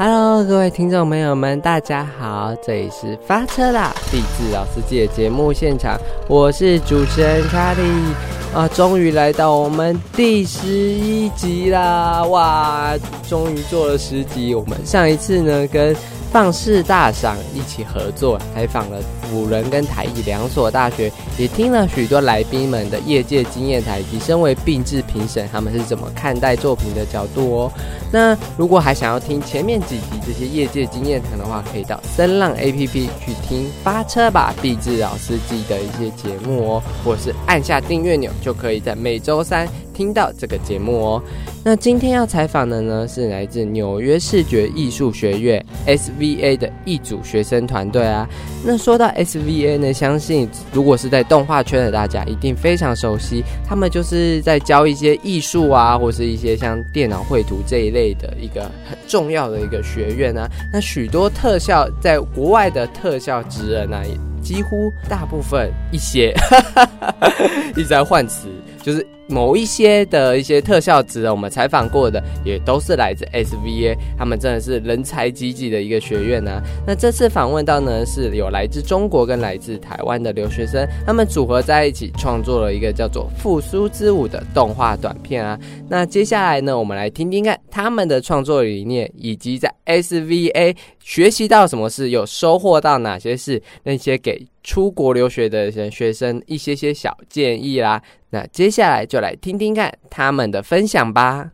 Hello，各位听众朋友们，大家好，这里是发车啦，励志老司机的节目现场，我是主持人查理啊，终于来到我们第十一集啦，哇，终于做了十集，我们上一次呢跟。放肆大赏一起合作采访了辅仁跟台艺两所大学，也听了许多来宾们的业界经验谈，以及身为并制评审他们是怎么看待作品的角度哦。那如果还想要听前面几集这些业界经验谈的话，可以到声浪 A P P 去听发车吧毕志老司机的一些节目哦，或是按下订阅钮，就可以在每周三。听到这个节目哦，那今天要采访的呢是来自纽约视觉艺术学院 SVA 的一组学生团队啊。那说到 SVA 呢，相信如果是在动画圈的大家一定非常熟悉，他们就是在教一些艺术啊，或是一些像电脑绘图这一类的一个很重要的一个学院啊。那许多特效在国外的特效职人啊，几乎大部分一些 一直在换词，就是。某一些的一些特效值，我们采访过的也都是来自 SVA，他们真的是人才济济的一个学院呢。那这次访问到呢，是有来自中国跟来自台湾的留学生，他们组合在一起创作了一个叫做《复苏之舞》的动画短片啊。那接下来呢，我们来听听看他们的创作理念，以及在 SVA 学习到什么事，有收获到哪些事，那些给。出国留学的学生一些些小建议啦，那接下来就来听听看他们的分享吧。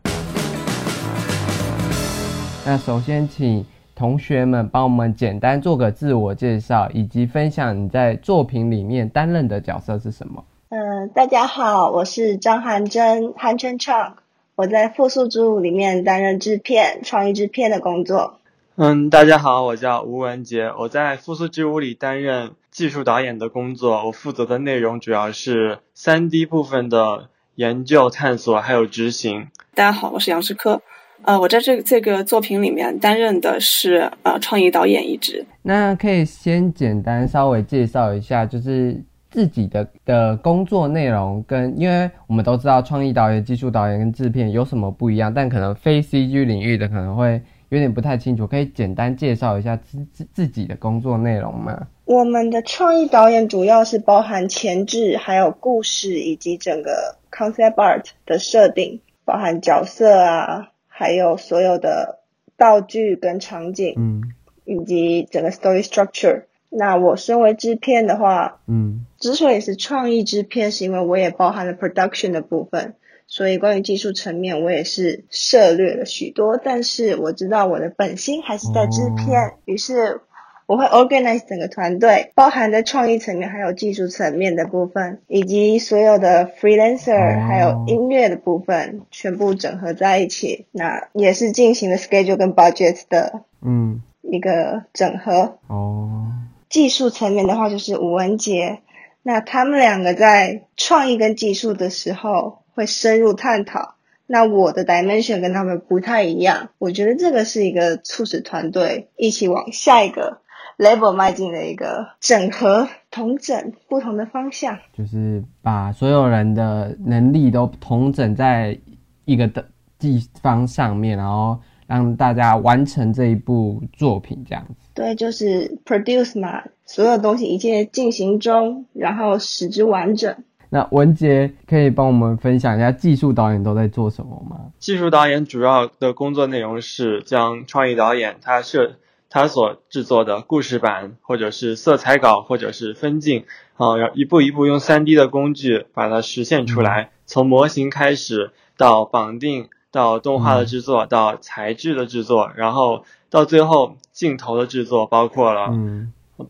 那首先请同学们帮我们简单做个自我介绍，以及分享你在作品里面担任的角色是什么。嗯，大家好，我是张涵真，韩春唱，我在复苏之舞里面担任制片、创意制片的工作。嗯，大家好，我叫吴文杰，我在复苏之屋里担任技术导演的工作。我负责的内容主要是三 D 部分的研究、探索还有执行。大家好，我是杨世科，呃，我在这这个作品里面担任的是呃创意导演一职。那可以先简单稍微介绍一下，就是自己的的工作内容跟，因为我们都知道创意导演、技术导演跟制片有什么不一样，但可能非 CG 领域的可能会。有点不太清楚，可以简单介绍一下自自自己的工作内容吗？我们的创意导演主要是包含前置，还有故事以及整个 concept art 的设定，包含角色啊，还有所有的道具跟场景，嗯，以及整个 story structure。那我身为制片的话，嗯，之所以是创意制片，是因为我也包含了 production 的部分。所以关于技术层面，我也是涉略了许多，但是我知道我的本心还是在制片，于是我会 organize 整个团队，包含在创意层面还有技术层面的部分，以及所有的 freelancer 还有音乐的部分，全部整合在一起，那也是进行了 schedule 跟 budget 的嗯一个整合哦。技术层面的话就是吴文杰，那他们两个在创意跟技术的时候。会深入探讨，那我的 dimension 跟他们不太一样，我觉得这个是一个促使团队一起往下一个 level 迈进的一个整合、同整不同的方向，就是把所有人的能力都同整在一个的地方上面，然后让大家完成这一部作品，这样子。对，就是 produce 嘛，所有东西一切进行中，然后使之完整。那文杰可以帮我们分享一下技术导演都在做什么吗？技术导演主要的工作内容是将创意导演他设他所制作的故事版，或者是色彩稿，或者是分镜，啊，然后一步一步用 3D 的工具把它实现出来，从模型开始到绑定，到动画的制作，到材质的制作，然后到最后镜头的制作，包括了。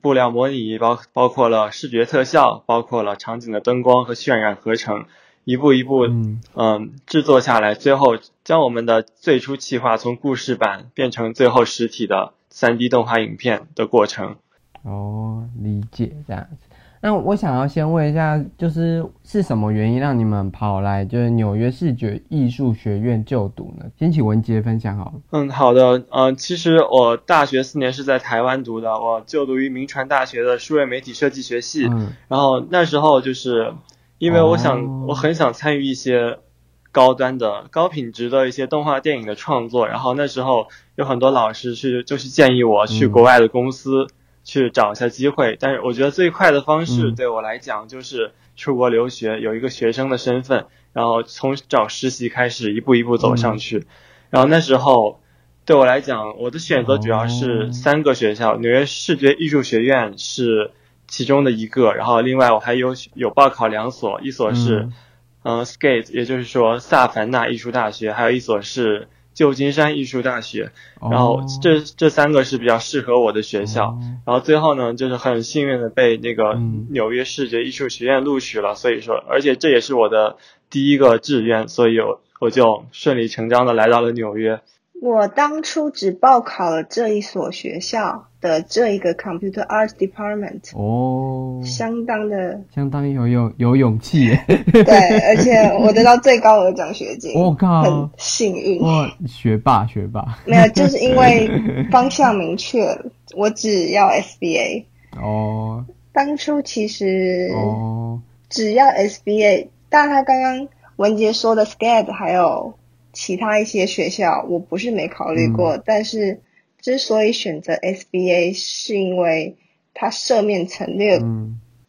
布料模拟包包括了视觉特效，包括了场景的灯光和渲染合成，一步一步嗯制作下来，最后将我们的最初企划从故事版变成最后实体的 3D 动画影片的过程。哦，理解这样子。那我想要先问一下，就是是什么原因让你们跑来就是纽约视觉艺术学院就读呢？先请文杰分享好了。嗯，好的。嗯，其实我大学四年是在台湾读的，我就读于名传大学的数位媒体设计学系。嗯。然后那时候就是因为我想，我很想参与一些高端的、高品质的一些动画电影的创作。然后那时候有很多老师去，就是建议我去国外的公司去找一下机会。但是我觉得最快的方式对我来讲就是出国留学，有一个学生的身份，然后从找实习开始，一步一步走上去。然后那时候对我来讲，我的选择主要是三个学校，纽约视觉艺术学院是其中的一个，然后另外我还有有报考两所，一所是。嗯，Skate，也就是说萨凡纳艺术大学，还有一所是旧金山艺术大学，然后这这三个是比较适合我的学校，然后最后呢，就是很幸运的被那个纽约视觉艺术学院录取了，所以说，而且这也是我的第一个志愿，所以我我就顺理成章的来到了纽约。我当初只报考了这一所学校的这一个 Computer Arts Department，哦，相当的，相当有有有勇气耶。对，而且我得到最高额奖学金，我靠，很幸运。哇，学霸学霸。没有，就是因为方向明确，我只要 SBA。哦。当初其实哦，只要 SBA，但他刚刚文杰说的 SCAD 还有。其他一些学校我不是没考虑过，但是之所以选择 SBA，是因为它涉面层略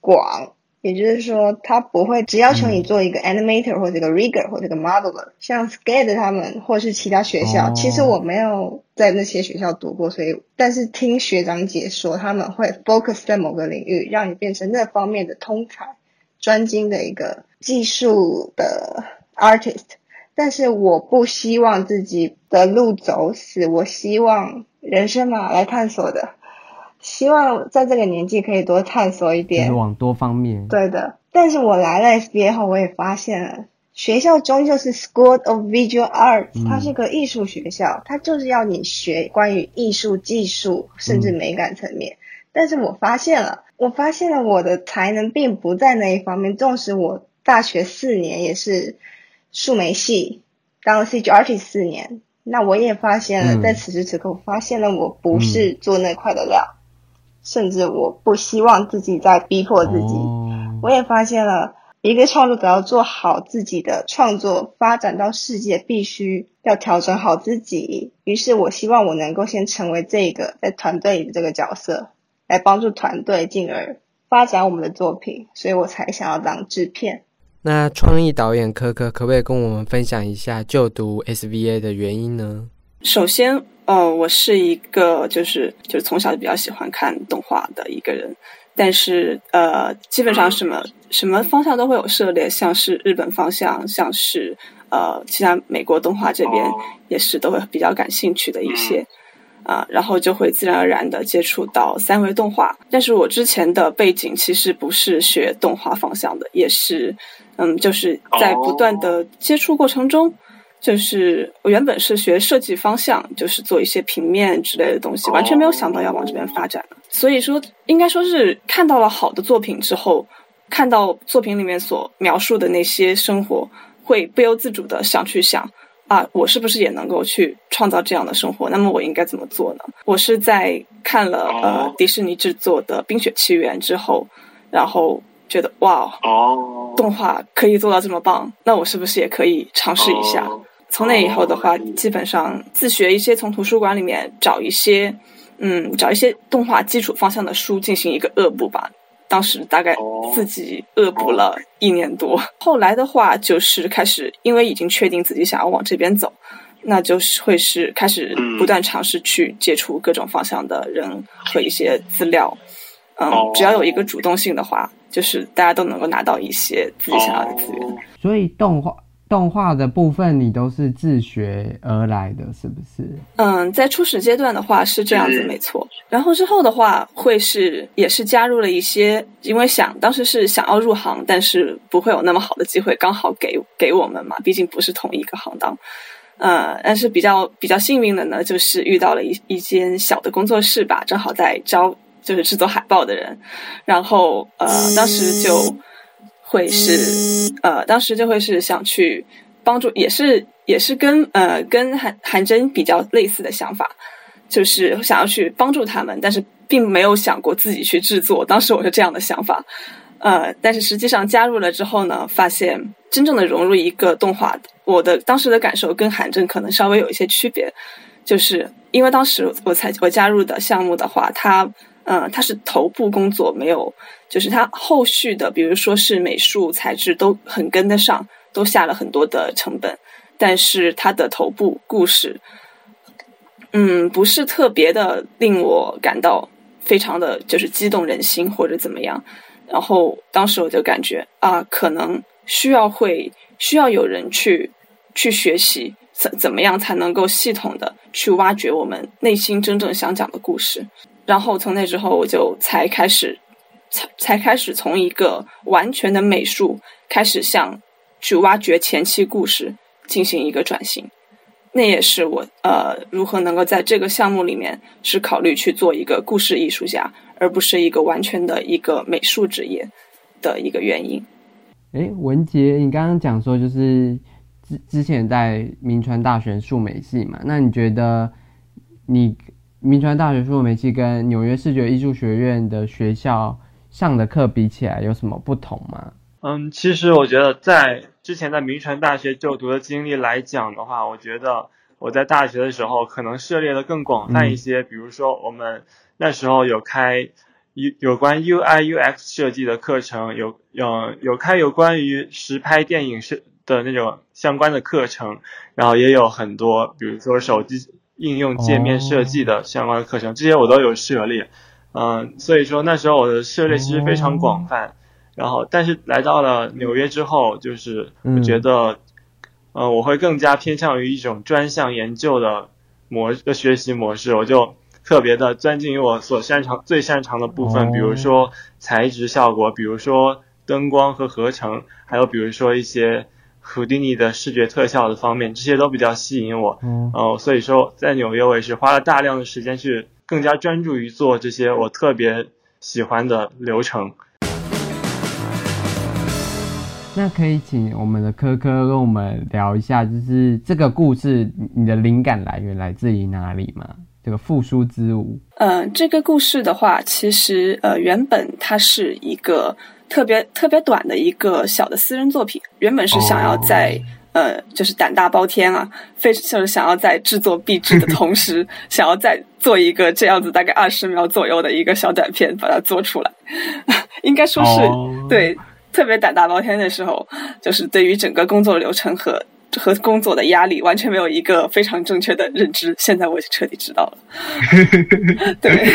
广，也就是说它不会只要求你做一个 animator 或者一个 rigger 或者一个 modeler，像 SCAD 他们或是其他学校，其实我没有在那些学校读过，所以但是听学长姐说他们会 focus 在某个领域，让你变成那方面的通才、专精的一个技术的 artist。但是我不希望自己的路走死，我希望人生嘛来探索的，希望在这个年纪可以多探索一点，往多方面。对的，但是我来了 SBA 后，我也发现了，学校终究是 School of Visual Arts，它是个艺术学校，它就是要你学关于艺术技术甚至美感层面。但是我发现了，我发现了我的才能并不在那一方面，纵使我大学四年也是。数媒系当了 CG artist 四年，那我也发现了，在此时此刻，我发现了我不是做那块的料，甚至我不希望自己在逼迫自己。我也发现了，一个创作者要做好自己的创作，发展到世界，必须要调整好自己。于是我希望我能够先成为这个在团队里的这个角色，来帮助团队，进而发展我们的作品。所以我才想要当制片。那创意导演科科可不可以跟我们分享一下就读 SVA 的原因呢？首先，呃，我是一个就是就是从小就比较喜欢看动画的一个人，但是呃，基本上什么什么方向都会有涉猎，像是日本方向，像是呃其他美国动画这边也是都会比较感兴趣的一些。啊，然后就会自然而然的接触到三维动画。但是我之前的背景其实不是学动画方向的，也是，嗯，就是在不断的接触过程中，就是我原本是学设计方向，就是做一些平面之类的东西，完全没有想到要往这边发展。所以说，应该说是看到了好的作品之后，看到作品里面所描述的那些生活，会不由自主的想去想。啊，我是不是也能够去创造这样的生活？那么我应该怎么做呢？我是在看了呃迪士尼制作的《冰雪奇缘》之后，然后觉得哇，哦动画可以做到这么棒，那我是不是也可以尝试一下？从那以后的话，基本上自学一些，从图书馆里面找一些，嗯，找一些动画基础方向的书进行一个恶补吧。当时大概自己恶补了一年多，后来的话就是开始，因为已经确定自己想要往这边走，那就是会是开始不断尝试去接触各种方向的人和一些资料。嗯，只要有一个主动性的话，就是大家都能够拿到一些自己想要的资源。所以动画。动画的部分你都是自学而来的，是不是？嗯，在初始阶段的话是这样子，没错。然后之后的话会是也是加入了一些，因为想当时是想要入行，但是不会有那么好的机会，刚好给给我们嘛，毕竟不是同一个行当。呃，但是比较比较幸运的呢，就是遇到了一一间小的工作室吧，正好在招就是制作海报的人，然后呃，当时就。会是呃，当时就会是想去帮助，也是也是跟呃跟韩韩真比较类似的想法，就是想要去帮助他们，但是并没有想过自己去制作。当时我是这样的想法，呃，但是实际上加入了之后呢，发现真正的融入一个动画，我的当时的感受跟韩真可能稍微有一些区别，就是因为当时我才我加入的项目的话，它嗯它是头部工作，没有就是它后续的，比如说是美术材质都很跟得上，都下了很多的成本，但是它的头部故事，嗯不是特别的令我感到非常的就是激动人心或者怎么样。然后当时我就感觉啊，可能需要会需要有人去去学习怎怎么样才能够系统的去挖掘我们内心真正想讲的故事。然后从那之后，我就才开始才才开始从一个完全的美术开始向去挖掘前期故事进行一个转型。那也是我呃如何能够在这个项目里面是考虑去做一个故事艺术家。而不是一个完全的一个美术职业的一个原因。哎，文杰，你刚刚讲说就是之之前在明传大学数美系嘛？那你觉得你明传大学数媒系跟纽约视觉艺术学院的学校上的课比起来有什么不同吗？嗯，其实我觉得在之前在名传大学就读的经历来讲的话，我觉得我在大学的时候可能涉猎的更广泛一些，比如说我们。那时候有开有有关 UI UX 设计的课程，有有有开有关于实拍电影设的那种相关的课程，然后也有很多，比如说手机应用界面设计的相关的课程，这些我都有涉猎。嗯，所以说那时候我的涉猎其实非常广泛。然后，但是来到了纽约之后，就是我觉得，呃，我会更加偏向于一种专项研究的模的学习模式，我就。特别的钻进于我所擅长、最擅长的部分，比如说材质效果，比如说灯光和合成，还有比如说一些胡迪尼的视觉特效的方面，这些都比较吸引我。哦，所以说在纽约，我也是花了大量的时间去更加专注于做这些我特别喜欢的流程。那可以请我们的科科跟我们聊一下，就是这个故事，你的灵感来源来自于哪里吗？这个复苏之舞，嗯，这个故事的话，其实呃，原本它是一个特别特别短的一个小的私人作品。原本是想要在呃，就是胆大包天啊，非就是想要在制作壁纸的 同时，想要再做一个这样子大概二十秒左右的一个小短片，把它做出来。应该说是对特别胆大包天的时候，就是对于整个工作流程和。和工作的压力完全没有一个非常正确的认知，现在我就彻底知道了。对，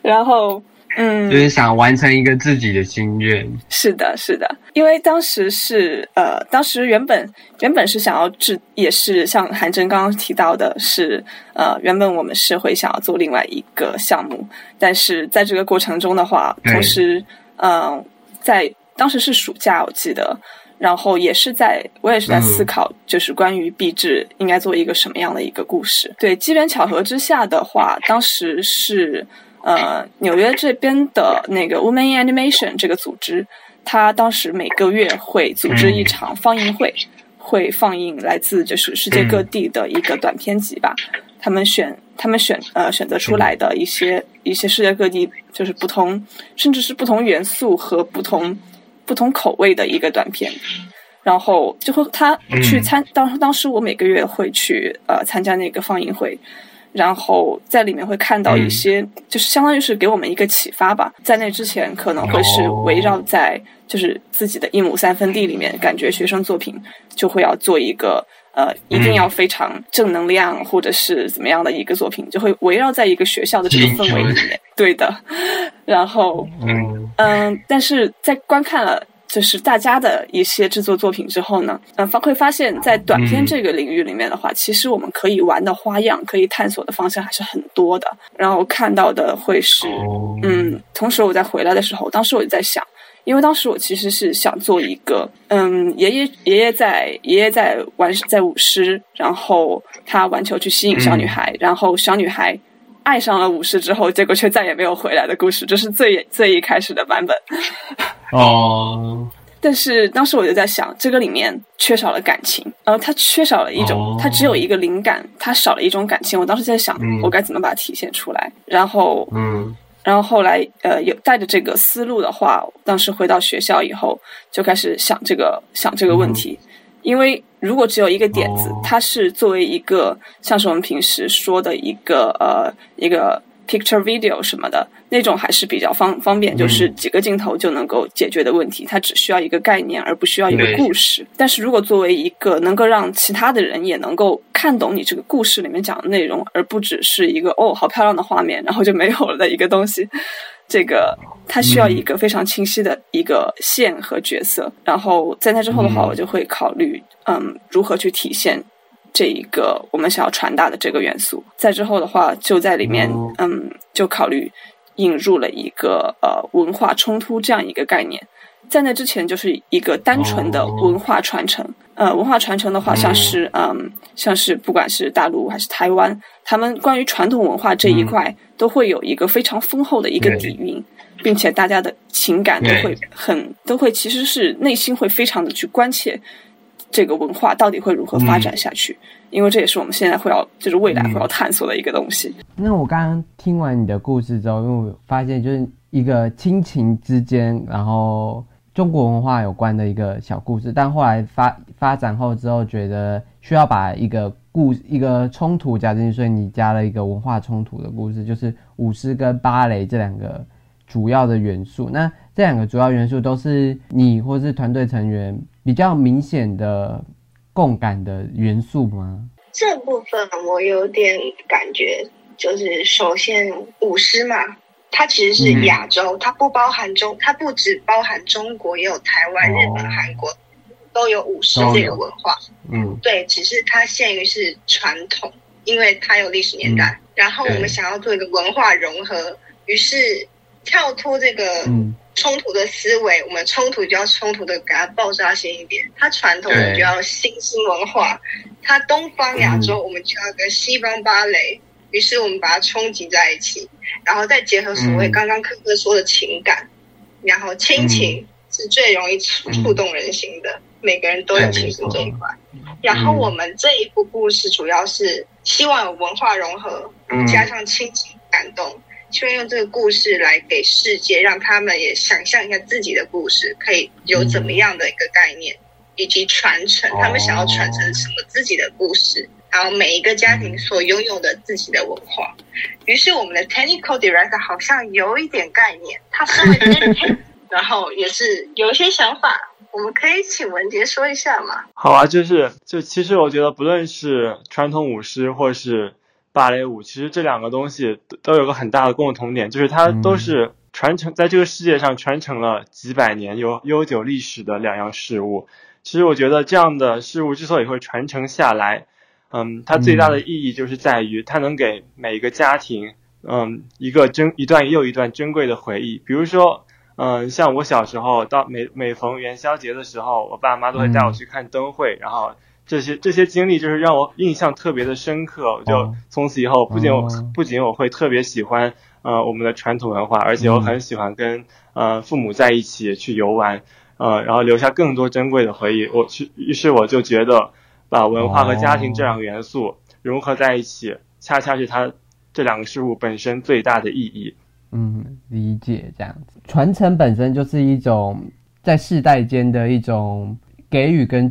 然后嗯，就是想完成一个自己的心愿。是的，是的，因为当时是呃，当时原本原本是想要制，也是像韩真刚刚提到的，是呃，原本我们是会想要做另外一个项目，但是在这个过程中的话，同时嗯，在当时是暑假，我记得。然后也是在，我也是在思考，就是关于壁纸应该做一个什么样的一个故事。对，机缘巧合之下的话，当时是呃纽约这边的那个 Women in Animation 这个组织，它当时每个月会组织一场放映会，会放映来自就是世界各地的一个短片集吧。他们选他们选呃选择出来的一些一些世界各地就是不同，甚至是不同元素和不同。不同口味的一个短片，然后就会他去参当当时我每个月会去呃参加那个放映会，然后在里面会看到一些就是相当于是给我们一个启发吧。在那之前可能会是围绕在就是自己的一亩三分地里面，感觉学生作品就会要做一个呃一定要非常正能量或者是怎么样的一个作品，就会围绕在一个学校的这个氛围里面。对的，然后嗯。嗯，但是在观看了就是大家的一些制作作品之后呢，嗯，发会发现，在短片这个领域里面的话，其实我们可以玩的花样，可以探索的方向还是很多的。然后看到的会是嗯，同时我在回来的时候，当时我就在想，因为当时我其实是想做一个嗯，爷爷爷爷在爷爷在玩在舞狮，然后他玩球去吸引小女孩，然后小女孩。爱上了武士之后，结果却再也没有回来的故事，这是最最一开始的版本。哦。但是当时我就在想，这个里面缺少了感情，然后它缺少了一种，它只有一个灵感，它少了一种感情。我当时在想，我该怎么把它体现出来？然后，嗯，然后后来呃有带着这个思路的话，当时回到学校以后就开始想这个想这个问题，因为如果只有一个点子，它是作为一个像是我们平时说的一个呃一个。picture video 什么的那种还是比较方方便，就是几个镜头就能够解决的问题。它只需要一个概念，而不需要一个故事。但是如果作为一个能够让其他的人也能够看懂你这个故事里面讲的内容，而不只是一个哦好漂亮的画面，然后就没有了的一个东西，这个它需要一个非常清晰的一个线和角色。然后在那之后的话，我就会考虑嗯如何去体现。这一个我们想要传达的这个元素，在之后的话，就在里面，嗯，就考虑引入了一个呃文化冲突这样一个概念。在那之前，就是一个单纯的文化传承。呃，文化传承的话，像是嗯，像是不管是大陆还是台湾，他们关于传统文化这一块，都会有一个非常丰厚的一个底蕴，并且大家的情感都会很都会，其实是内心会非常的去关切。这个文化到底会如何发展下去？因为这也是我们现在会要，就是未来会要探索的一个东西。那我刚刚听完你的故事之后，因为我发现就是一个亲情之间，然后中国文化有关的一个小故事，但后来发发展后之后，觉得需要把一个故一个冲突加进去，所以你加了一个文化冲突的故事，就是舞狮跟芭蕾这两个主要的元素。那这两个主要元素都是你或是团队成员。比较明显的共感的元素吗？这部分我有点感觉，就是首先舞狮嘛，它其实是亚洲，它不包含中，它不只包含中国，也有台湾、日本、韩国都有武士这个文化。嗯，对，只是它限于是传统，因为它有历史年代。然后我们想要做一个文化融合，于是跳脱这个。冲突的思维，我们冲突就要冲突的给它爆炸性一点。它传统我们就要新兴文化，它东方亚洲我们就要跟西方芭蕾。于是我们把它冲击在一起，然后再结合所谓刚刚科科说的情感，然后亲情是最容易触触动人心的，每个人都有亲情这一块。然后我们这一部故事主要是希望有文化融合，加上亲情感动。希望用这个故事来给世界，让他们也想象一下自己的故事可以有怎么样的一个概念，以及传承。他们想要传承什么自己的故事，然后每一个家庭所拥有的自己的文化。于是我们的 technical director 好像有一点概念，他是会 然后也是有一些想法。我们可以请文杰说一下吗？好啊，就是就其实我觉得，不论是传统舞狮，或是芭蕾舞其实这两个东西都都有个很大的共同点，就是它都是传承在这个世界上传承了几百年有悠久历史的两样事物。其实我觉得这样的事物之所以会传承下来，嗯，它最大的意义就是在于它能给每一个家庭，嗯，一个珍一段又一段珍贵的回忆。比如说，嗯，像我小时候到每每逢元宵节的时候，我爸妈都会带我去看灯会，然后。这些这些经历就是让我印象特别的深刻，我就从此以后不仅我不仅我会特别喜欢呃我们的传统文化，而且我很喜欢跟呃父母在一起去游玩，呃然后留下更多珍贵的回忆。我去于是我就觉得把文化和家庭这两个元素融合在一起，恰恰是它这两个事物本身最大的意义。嗯，理解这样子，传承本身就是一种在世代间的一种给予跟。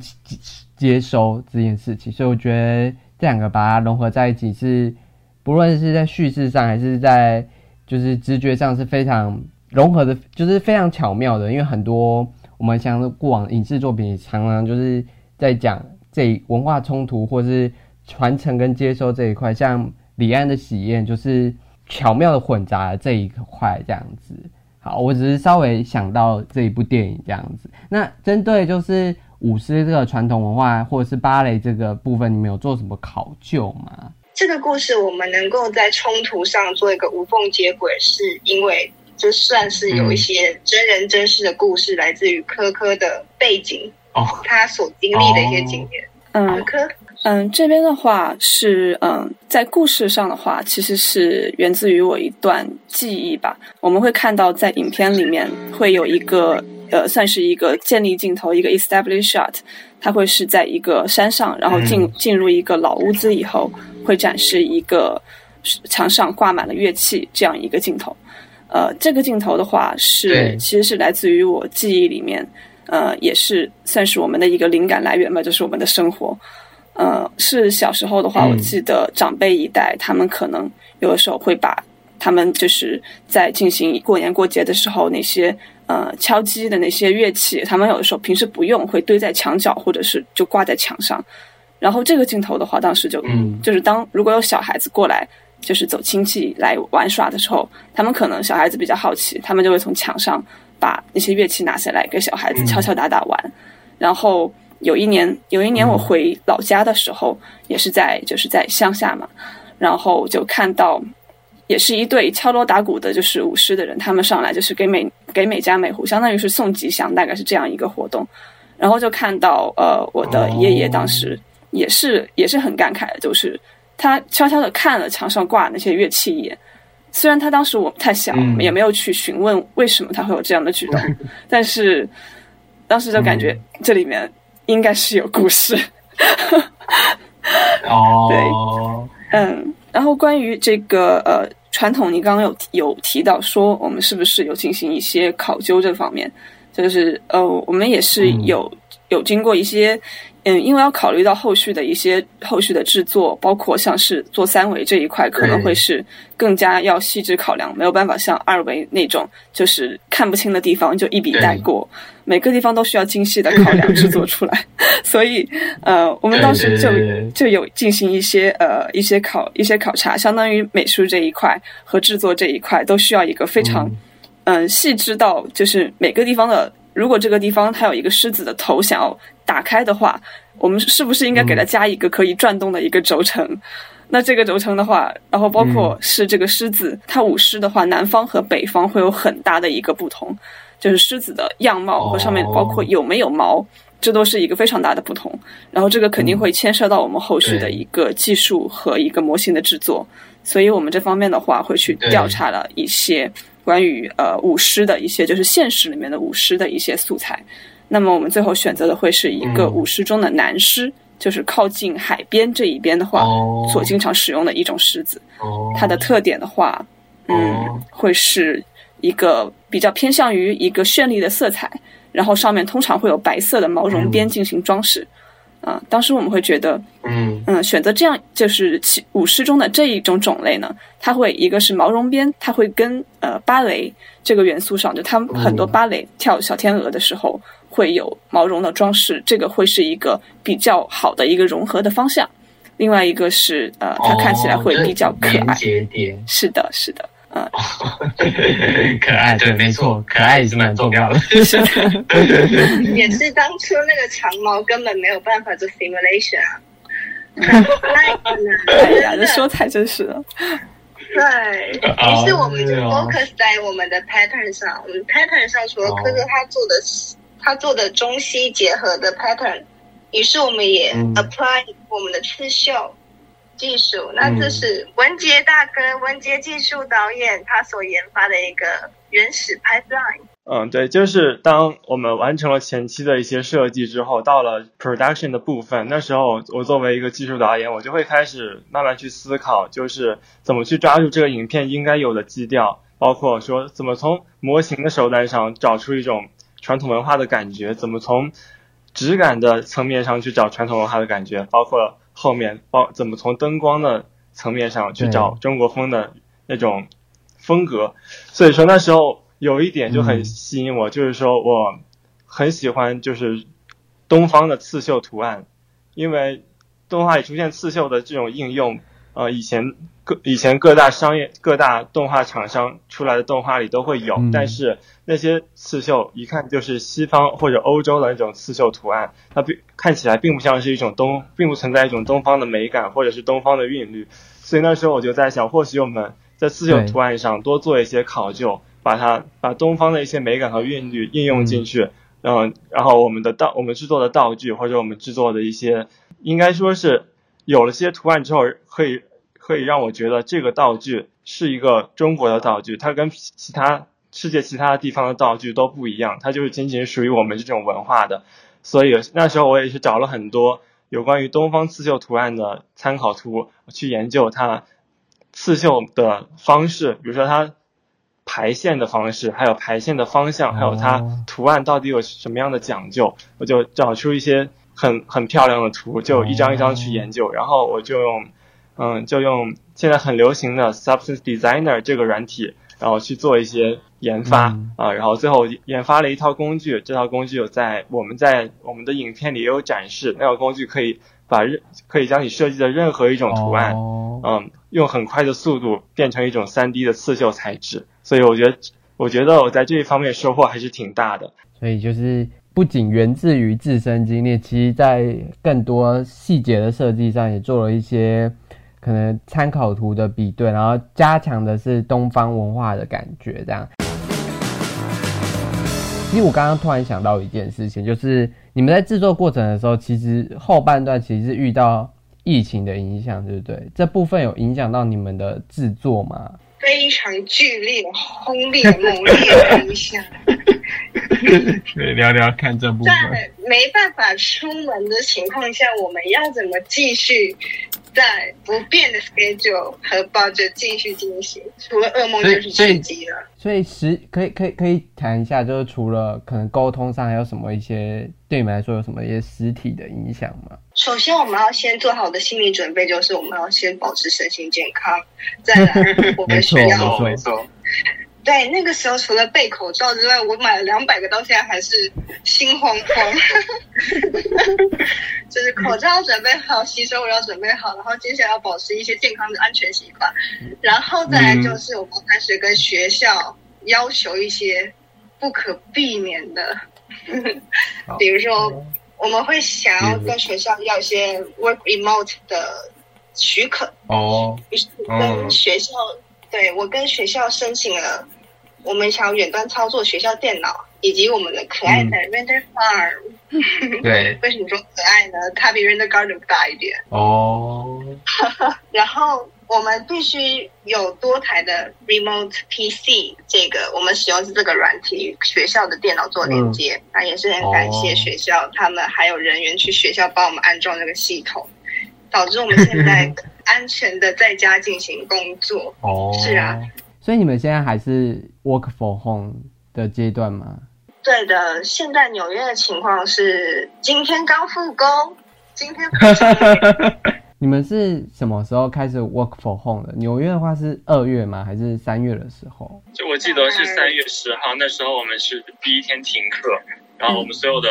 接收这件事情，所以我觉得这两个把它融合在一起，是不论是在叙事上，还是在就是直觉上是非常融合的，就是非常巧妙的。因为很多我们像过往影视作品，常常就是在讲这文化冲突或是传承跟接收这一块，像李安的《喜宴》就是巧妙的混杂了这一块这样子。好，我只是稍微想到这一部电影这样子。那针对就是。舞狮这个传统文化，或者是芭蕾这个部分，你们有做什么考究吗？这个故事我们能够在冲突上做一个无缝接轨，是因为这算是有一些真人真事的故事，来自于科科的背景哦，他所经历的一些经验。嗯，科嗯，这边的话是嗯，在故事上的话，其实是源自于我一段记忆吧。我们会看到在影片里面会有一个。呃，算是一个建立镜头，一个 establish shot，它会是在一个山上，然后进进入一个老屋子以后，会展示一个墙上挂满了乐器这样一个镜头。呃，这个镜头的话是其实是来自于我记忆里面，呃，也是算是我们的一个灵感来源吧，就是我们的生活。呃，是小时候的话，嗯我记得长辈一代，他们可能有的时候会把他们就是在进行过年过节的时候那些呃敲击的那些乐器，他们有的时候平时不用，会堆在墙角或者是就挂在墙上。然后这个镜头的话，当时就、嗯就是当如果有小孩子过来，就是走亲戚来玩耍的时候，他们可能小孩子比较好奇，他们就会从墙上把那些乐器拿下来给小孩子嗯敲敲打打玩。然后有一年，有一年我回老家的时候，也是在就是在乡下嘛，然后就看到也是一对敲锣打鼓的，就是舞狮的人，他们上来就是给每给每家每户，相当于是送吉祥，大概是这样一个活动。然后就看到呃，我的爷爷当时也是、也是很感慨的，就是他悄悄的看了墙上挂那些乐器一眼。虽然他当时我太小，嗯。也没有去询问为什么他会有这样的举动，但是当时就感觉这里面应该是有故事。哦。对，嗯，然后关于这个呃传统，你刚刚有有提到说我们是不是有进行一些考究这方面，就是呃我们也是嗯。有、有经过一些嗯，因为要考虑到后续的一些后续的制作，包括像是做三维这一块，可能会是更加要细致考量，没有办法像二维那种就是看不清的地方就一笔带过，每个地方都需要精细的考量制作出来。所以呃，我们当时就就有进行一些呃一些考一些考察，相当于美术这一块和制作这一块都需要一个非常嗯、呃细致到就是每个地方的，如果这个地方它有一个狮子的头想要打开的话，我们是不是应该给它加一个可以转动的一个轴承？那这个轴承的话，然后包括是这个狮子，它舞狮的话，南方和北方会有很大的一个不同，就是狮子的样貌和上面包括有没有毛，这都是一个非常大的不同。然后这个肯定会牵涉到我们后续的一个技术和一个模型的制作，所以我们这方面的话会去调查了一些关于呃舞狮的一些，就是现实里面的舞狮的一些素材。那么我们最后选择的会是一个嗯舞狮中的男狮，就是靠近海边这一边的话，哦所经常使用的一种狮子。哦它的特点的话，嗯哦，会是一个比较偏向于一个绚丽的色彩，然后上面通常会有白色的毛绒边进行装饰。啊、当时我们会觉得，嗯嗯，选择这样就是其舞狮中的这一种种类呢，它会一个是毛绒边，它会跟呃芭蕾这个元素上，就他们很多芭蕾跳小天鹅的时候会有毛绒的装饰，这个会是一个比较好的一个融合的方向。另外一个是呃，它看起来会比较可爱。是的，是的，嗯，可爱，对，没错，可爱也是蛮重要的。也是当初那个长毛根本没有办法做 simulation 啊。太困难了，哎呀，这说太真实了。对，于是我们就 focus 在我们的 pattern 上。我们 pattern 上除了科科他做的他做的中西结合的 pattern，于是我们也嗯 apply 我们的刺绣技术。那这是文杰大哥、文杰技术导演他所研发的一个原始 pipeline。嗯，对，就是当我们完成了前期的一些设计之后，到了 production 的部分，那时候我作为一个技术导演，我就会开始慢慢去思考，就是怎么去抓住这个影片应该有的基调，包括说怎么从模型的手段上找出一种传统文化的感觉，怎么从质感的层面上去找传统文化的感觉，包括后面包怎么从灯光的层面上去找中国风的那种风格。所以说那时候有一点就很吸引我，就是说我很喜欢就是东方的刺绣图案，因为动画里出现刺绣的这种应用，呃，以前各以前各大商业各大动画厂商出来的动画里都会有，嗯。但是那些刺绣一看就是西方或者欧洲的那种刺绣图案，它并看起来并不像是一种东，并不存在一种东方的美感或者是东方的韵律，所以那时候我就在想，或许我们在刺绣图案上多做一些考究，把它把东方的一些美感和韵律应用进去。嗯，然后我们的道，我们制作的道具或者我们制作的一些，应该说是有了些图案之后，可以可以让我觉得这个道具是一个中国的道具，它跟其他世界其他地方的道具都不一样，它就是仅仅属于我们这种文化的。所以那时候我也是找了很多有关于东方刺绣图案的参考图去研究它刺绣的方式，比如说它排线的方式，还有排线的方向，还有它图案到底有什么样的讲究，我就找出一些很很漂亮的图，就一张一张去研究，然后我就用，嗯，就用现在很流行的 Substance Designer 这个软体，然后去做一些研发啊，然后最后研发了一套工具，这套工具有在我们在我们的影片里也有展示，那套工具可以把任可以将你设计的任何一种图案，嗯，用很快的速度变成一种 3D 的刺绣材质。所以我觉得，我觉得我在这一方面收获还是挺大的。所以就是不仅源自于自身经历，其实在更多细节的设计上也做了一些可能参考图的比对，然后加强的是东方文化的感觉。这样。其实我刚刚突然想到一件事情，就是你们在制作过程的时候，其实后半段其实是遇到疫情的影响，对不对？这部分有影响到你们的制作吗？非常剧烈、轰烈、猛烈的一下。对，聊聊看这部分。在没办法出门的情况下，我们要怎么继续在不变的 schedule 和 budget 继续进行？除了噩梦就是吃鸡了。所以，实可以可以可以谈一下，就是除了可能沟通上，还有什么一些对你们来说有什么一些实体的影响吗？首先，我们要先做好的心理准备，就是我们要先保持身心健康。再来，我们需要没错。对，那个时候除了备口罩之外，我买了两百个，到现在还是心慌慌。就是口罩准备好，洗手我要准备好，然后接下来要保持一些健康的安全习惯，然后再来就是我们开始跟学校要求一些不可避免的，比如说我们会想要跟学校要一些 work remote 的许可哦，跟学校。对我跟学校申请了，我们想要远端操作学校电脑以及我们的可爱的 Render Farm。对，为什么说可爱呢？它比 Render Garden 大一点。哦。然后我们必须有多台的 Remote PC，这个我们使用是这个软体，学校的电脑做连接。那也是很感谢学校，他们还有人员去学校帮我们安装这个系统，导致我们现在。安全的在家进行工作哦，是啊，所以你们现在还是 work for home 的阶段吗？对的，现在纽约的情况是今天刚复工，今天。你们是什么时候开始 work for home 的？纽约的话是二月吗？还是三月的时候？就我记得是三月十号，那时候我们是第一天停课，然后我们所有的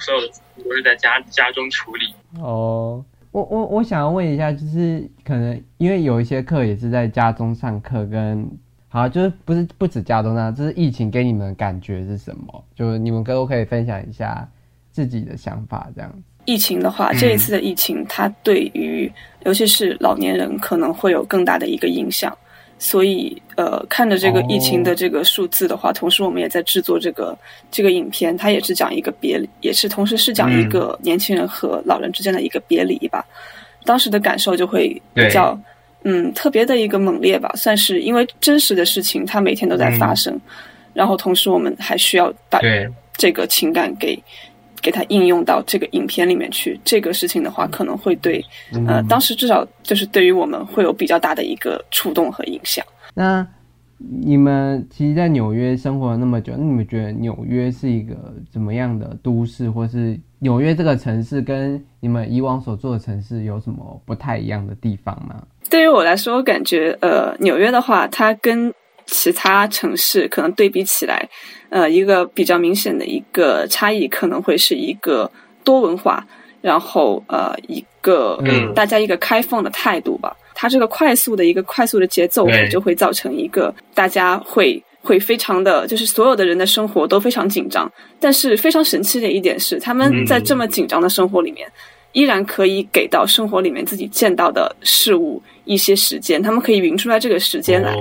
所有的都是在家家中处理哦。我我我想要问一下，就是可能因为有一些课也是在家中上课，跟好就是不是不止家中上，就是疫情给你们感觉是什么？就是你们可不可以分享一下自己的想法？这样疫情的话，这一次的疫情，它对于尤其是老年人可能会有更大的一个影响。所以，呃，看着这个疫情的这个数字的话，同时我们也在制作这个这个影片，它也是讲一个别，也是同时是讲一个年轻人和老人之间的一个别离吧。当时的感受就会比较，嗯，特别的一个猛烈吧，算是因为真实的事情，它每天都在发生，然后同时我们还需要把这个情感给。给它应用到这个影片里面去，这个事情的话，可能会对，呃，当时至少就是对于我们会有比较大的一个触动和影响。那你们其实，在纽约生活了那么久，那你们觉得纽约是一个怎么样的都市，或是纽约这个城市跟你们以往所住的城市有什么不太一样的地方吗？对于我来说，我感觉，呃，纽约的话，它跟其他城市可能对比起来。呃，一个比较明显的一个差异，可能会是一个多文化，然后呃，一个大家一个开放的态度吧。它这个快速的一个快速的节奏，就会造成一个大家会会非常的就是所有的人的生活都非常紧张。但是非常神奇的一点是，他们在这么紧张的生活里面，依然可以给到生活里面自己见到的事物一些时间，他们可以匀出来这个时间来。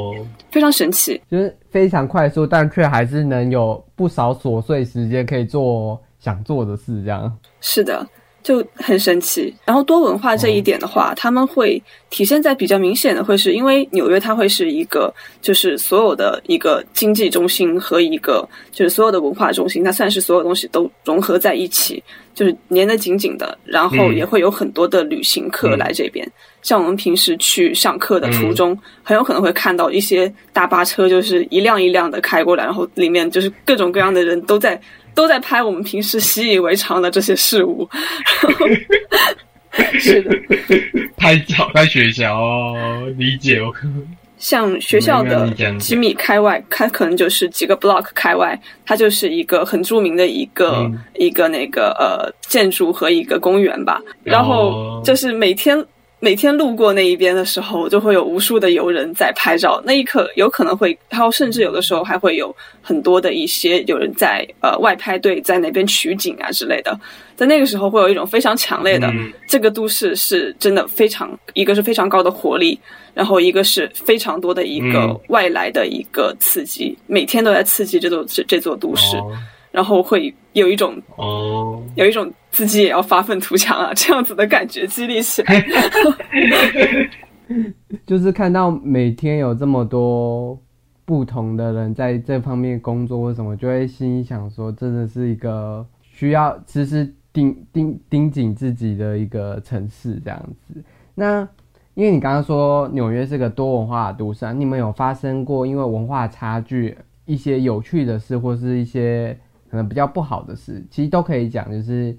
非常神奇，就是非常快速，但却还是能有不少琐碎时间可以做想做的事。这样是的，就很神奇。然后多文化这一点的话，他们会体现在比较明显的，会是因为纽约它会是一个就是所有的一个经济中心和一个就是所有的文化中心，它算是所有东西都融合在一起，就是粘得紧紧的。然后也会有很多的旅行客来这边，像我们平时去上课的途中，很有可能会看到一些大巴车，就是一辆一辆的开过来，然后里面就是各种各样的人都在。都在拍我们平时习以为常的这些事物，是的，拍照拍学校理解我。像学校的几米开外，它可能就是几个 block 开外，它就是一个很著名的一个一个那个呃建筑和一个公园吧。然后就是每天。每天路过那一边的时候，就会有无数的游人在拍照。那一刻，有可能会，还有甚至有的时候还会有很多的一些有人在呃外拍队在那边取景啊之类的。在那个时候，会有一种非常强烈的，这个都市是真的非常，一个是非常高的活力，然后一个是非常多的一个外来的一个刺激，每天都在刺激这座这这座都市。然后会有一种哦，有一种自己也要发愤图强啊 这样子的感觉激励起来，就是看到每天有这么多不同的人在这方面工作或什么，就会心里想说，真的是一个需要时时盯盯盯紧自己的一个城市这样子。那因为你刚刚说纽约是个多文化的都市，你们有发生过因为文化差距一些有趣的事，或是一些？可能比较不好的事，其实都可以讲，就是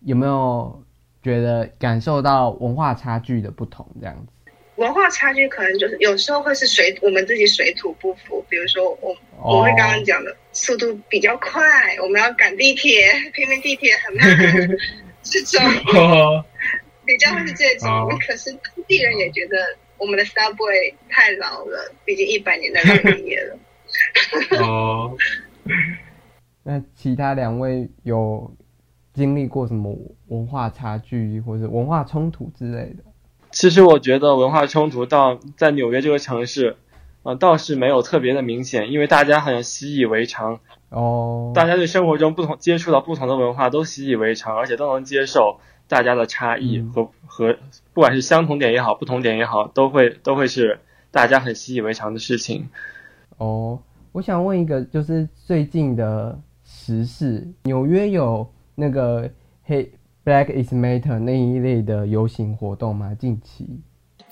有没有觉得感受到文化差距的不同这样子？文化差距可能就是有时候会是水，我们自己水土不服。比如说我我会刚刚讲的速度比较快，我们要赶地铁，偏偏地铁很慢，这种 比较会是这种。可是当地人也觉得我们的 subway 太老了，毕竟一百年的老业了。哦。那其他两位有经历过什么文化差距或者文化冲突之类的？其实我觉得文化冲突到在纽约这个城市，呃，倒是没有特别的明显，因为大家好像习以为常哦。大家对生活中不同接触到不同的文化都习以为常，而且都能接受大家的差异和和不管是相同点也好，不同点也好，都会都会是大家很习以为常的事情。哦，我想问一个，就是最近的。时事，纽约有那个黑 Black is Matter 那一类的游行活动吗？近期？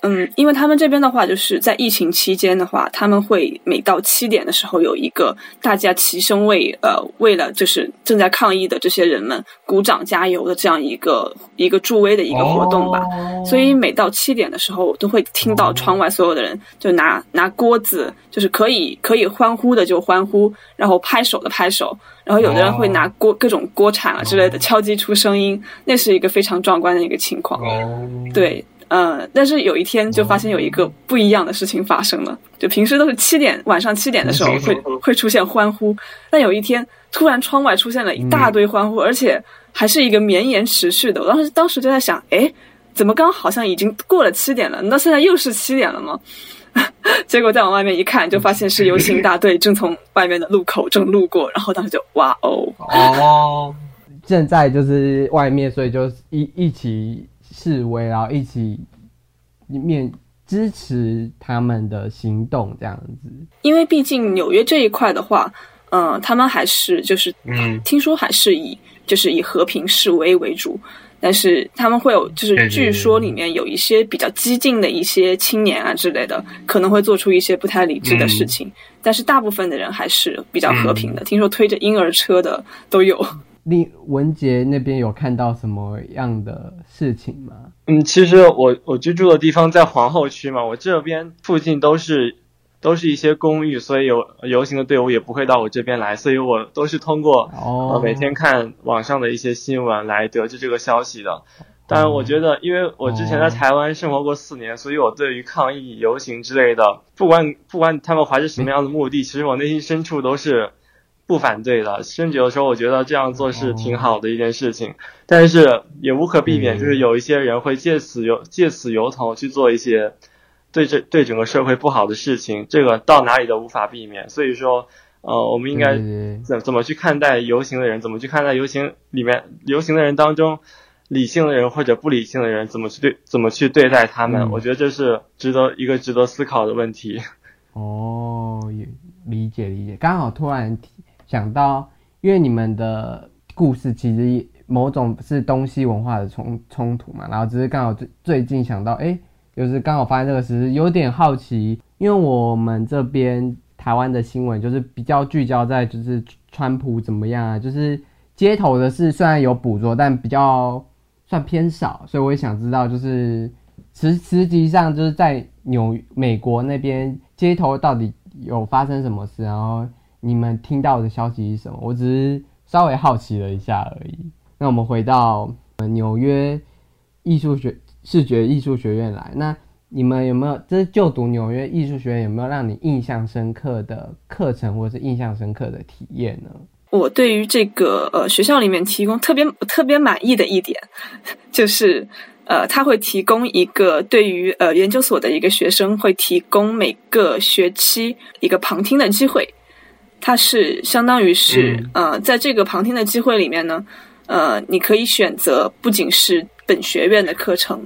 嗯，因为他们这边的话，就是在疫情期间的话，他们会每到七点的时候有一个大家齐声为呃为了就是正在抗疫的这些人们鼓掌加油的这样一个一个助威的一个活动吧。所以每到七点的时候，我都会听到窗外所有的人就拿拿锅子，就是可以可以欢呼的就欢呼，然后拍手的拍手，然后有的人会拿锅各种锅铲啊之类的敲击出声音，那是一个非常壮观的一个情况。对。呃，但是有一天就发现有一个不一样的事情发生了。就平时都是七点晚上七点的时候会会出现欢呼，但有一天突然窗外出现了一大堆欢呼，而且还是一个绵延持续的。我当时当时就在想，哎，怎么刚好像已经过了七点了？难道现在又是七点了吗？结果再往外面一看，就发现是游行大队正从外面的路口正路过，然后当时就哇哦哦，现在就是外面，所以就一一起。示威，然后一起面支持他们的行动，这样子。因为毕竟纽约这一块的话，嗯，他们还是就是，嗯，听说还是以就是以和平示威为主，但是他们会有就是据说里面有一些比较激进的一些青年啊之类的，可能会做出一些不太理智的事情，但是大部分的人还是比较和平的。听说推着婴儿车的都有。令文杰那边有看到什么样的事情吗？嗯，其实我我居住的地方在皇后区嘛，我这边附近都是都是一些公寓，所以有游行的队伍也不会到我这边来，所以我都是通过哦每天看网上的一些新闻来得知这个消息的。当然，我觉得因为我之前在台湾生活过四年，所以我对于抗议游行之类的，不管不管他们怀着什么样的目的，其实我内心深处都是。不反对的，甚至有时候我觉得这样做是挺好的一件事情，但是也无可避免，就是有一些人会借此由借此由头去做一些对这对整个社会不好的事情，这个到哪里都无法避免。所以说，呃，我们应该怎怎么去看待游行的人？怎么去看待游行里面游行的人当中理性的人或者不理性的人怎么去对怎么去对待他们，嗯我觉得这是值得一个值得思考的问题。哦，也理解理解，刚好突然提想到，因为你们的故事其实某种是东西文化的冲冲突嘛，然后只是刚好最最近想到，哎，就是刚好发现这个事，有点好奇，因为我们这边台湾的新闻就是比较聚焦在就是川普怎么样啊，就是街头的事虽然有捕捉，但比较算偏少，所以我也想知道，就是实实际上就是在纽美国那边街头到底有发生什么事，然后你们听到的消息是什么？我只是稍微好奇了一下而已。那我们回到纽约艺术学视觉艺术学院来，那你们有没有就是就读纽约艺术学院有没有让你印象深刻的课程或者是印象深刻的体验呢？我对于这个呃学校里面提供特别特别满意的一点，就是呃他会提供一个对于呃研究所的一个学生会提供每个学期一个旁听的机会，它是相当于是、呃在这个旁听的机会里面呢，呃你可以选择不仅是本学院的课程。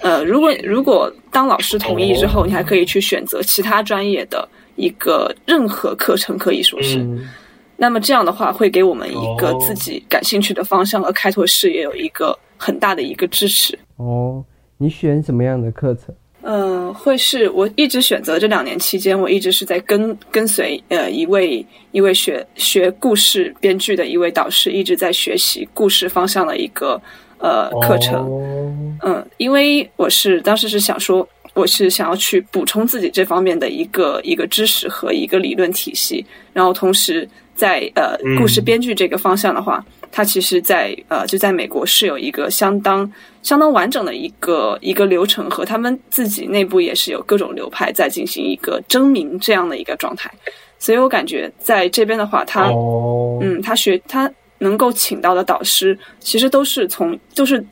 呃，如果如果当老师同意之后，你还可以去选择其他专业的一个任何课程，可以说是。嗯那么这样的话，会给我们一个哦自己感兴趣的方向和开拓视野有一个很大的一个支持。哦，你选什么样的课程？嗯、会是我一直选择这两年期间，我一直是在跟跟随呃一位一位学学故事编剧的一位导师，一直在学习故事方向的一个呃课程。哦嗯，因为我是当时是想说，我是想要去补充自己这方面的一个一个知识和一个理论体系，然后同时在呃嗯故事编剧这个方向的话，它其实在呃就在美国是有一个相当相当完整的一个一个流程，和他们自己内部也是有各种流派在进行一个争鸣这样的一个状态，所以我感觉在这边的话，它哦，嗯，他学他能够请到的导师，其实都是从就是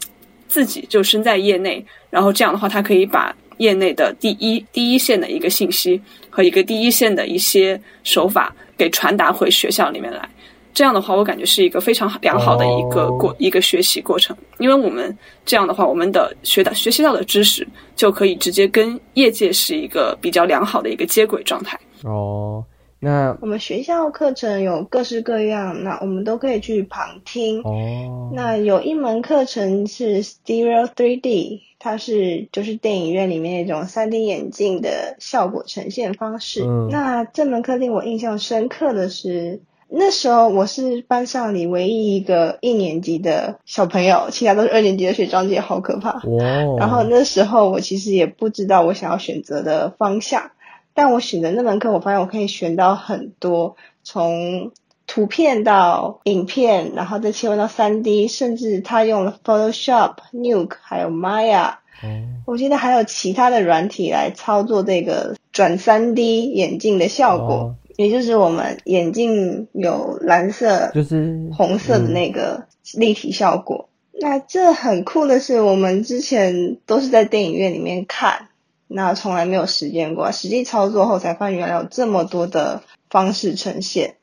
自己就身在业内，然后这样的话，他可以把业内的第一第一线的一个信息和一个第一线的一些手法给传达回学校里面来。这样的话，我感觉是一个非常良好的一个过、哦一个学习过程，因为我们这样的话，我们的学到学习到的知识就可以直接跟业界是一个比较良好的一个接轨状态。哦，那我们学校课程有各式各样，那我们都可以去旁听。哦，那有一门课程是 Stereo 3D，它是就是电影院里面那种 3D 眼镜的效果呈现方式。嗯那这门课令我印象深刻的是，那时候我是班上里唯一一个一年级的小朋友，其他都是二年级的学长姐，好可怕。哇，然后那时候我其实也不知道我想要选择的方向，但我选择那门课，我发现我可以选到很多，从图片到影片，然后再切换到三 D，甚至他用了 Photoshop、Nuke 还有 Maya，哦。我记得还有其他的软体来操作这个转三 D 眼镜的效果，哦也就是我们眼镜有蓝色、就是红色的那个立体效果。那这很酷的是，我们之前都是在电影院里面看，那从来没有实践过。实际操作后才发现，原来有这么多的方式呈现。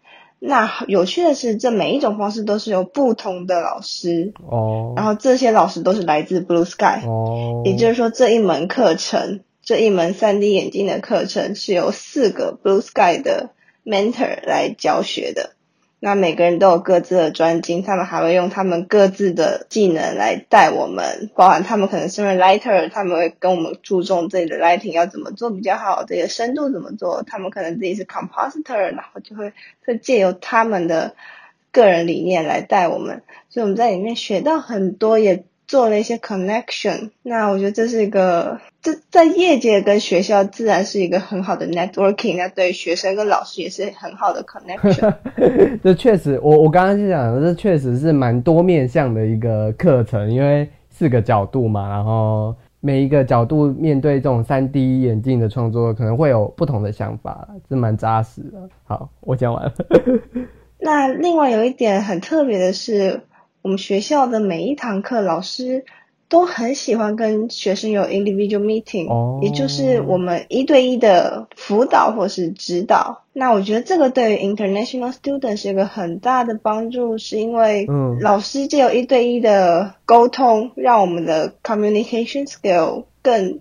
那有趣的是，这每一种方式都是由不同的老师，哦，然后这些老师都是来自 Blue Sky，、哦，也就是说这一门课程，这一门 3D 眼镜的课程是由四个 Blue Sky 的 mentor 来教学的。那每个人都有各自的专精，他们还会用他们各自的技能来带我们，包含他们可能是为 lighter，他们会跟我们注重自己的 lighting 要怎么做比较好，这个深度怎么做，他们可能自己是 compositor，然后就会会借由他们的个人理念来带我们，所以我们在里面学到很多，也做了一些 connection。那我觉得这是一个，这在业界跟学校自然是一个很好的 networking，那对学生跟老师也是很好的 connection。这确实，我我刚刚是讲，这确实是蛮多面向的一个课程，因为四个角度嘛，然后每一个角度面对这种三 D 眼镜的创作，可能会有不同的想法，是蛮扎实的。好，我讲完了。那另外有一点很特别的是，我们学校的每一堂课老师都很喜欢跟学生有 individual meeting，、哦也就是我们一对一的辅导或是指导。那我觉得这个对于 international student 是一个很大的帮助，是因为嗯老师借由一对一的沟通，让我们的 communication skill 更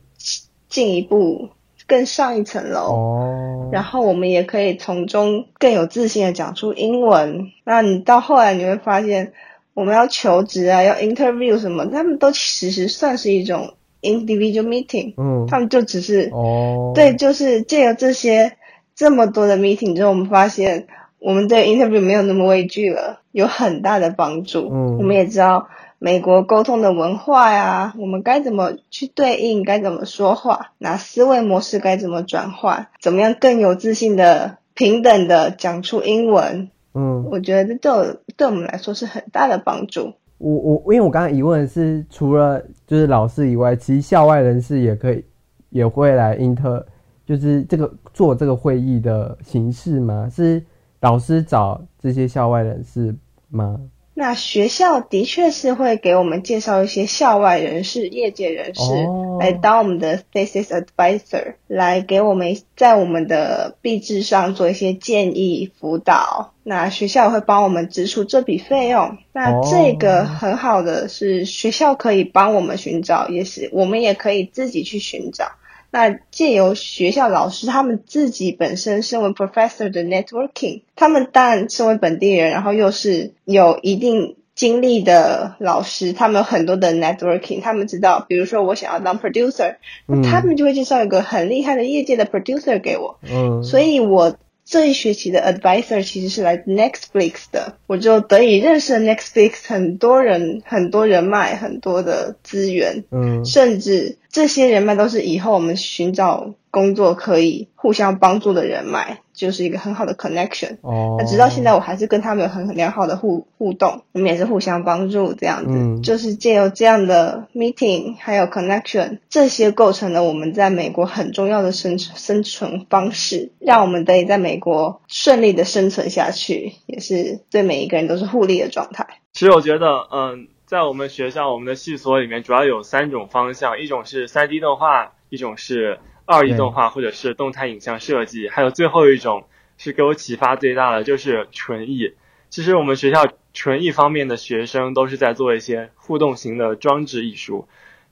进一步、更上一层楼。哦，然后我们也可以从中更有自信的讲出英文。那你到后来你会发现，我们要求职啊，要 interview 什么，他们都其实算是一种 individual meeting，嗯，他们就只是、哦，对，就是借由这些这么多的 meeting 之后，我们发现我们对 interview 没有那么畏惧了，有很大的帮助。嗯我们也知道。美国沟通的文化呀，我们该怎么去对应，该怎么说话，那思维模式该怎么转换，怎么样更有自信的、平等的讲出英文，嗯，我觉得这对我对我们来说是很大的帮助。我我因为我刚刚疑问的是，除了就是老师以外，其实校外人士也可以也会来 inter，就是这个做这个会议的形式吗？是老师找这些校外人士吗？那学校的确是会给我们介绍一些校外人士、业界人士、哦来当我们的 thesis advisor，来给我们在我们的毕制上做一些建议辅导。那学校也会帮我们支出这笔费用。那哦这个很好的是学校可以帮我们寻找，也是我们也可以自己去寻找。那借由学校老师他们自己本身身为 professor 的 networking，他们当然身为本地人，然后又是有一定经历的老师，他们有很多的 networking，他们知道，比如说我想要当 producer，嗯。那他们就会介绍一个很厉害的业界的 producer 给我，嗯，所以我这一学期的 advisor 其实是来自 Netflix 的，我就得以认识了 Netflix 很多人、很多人脉、很多的资源，嗯。甚至这些人脉都是以后我们寻找工作可以互相帮助的人脉，就是一个很好的 connection。哦，那直到现在，我还是跟他们有很良好的互互动，我们也是互相帮助这样子，嗯就是借由这样的 meeting 还有 connection，这些构成了我们在美国很重要的生生存方式，让我们得以在美国顺利的生存下去，也是对每一个人都是互利的状态。其实我觉得，嗯，在我们学校，我们的系所里面主要有三种方向，一种是 3D 动画，一种是二 D 动画或者是动态影像设计，还有最后一种是给我启发最大的，就是纯艺。其实我们学校纯艺方面的学生都是在做一些互动型的装置艺术，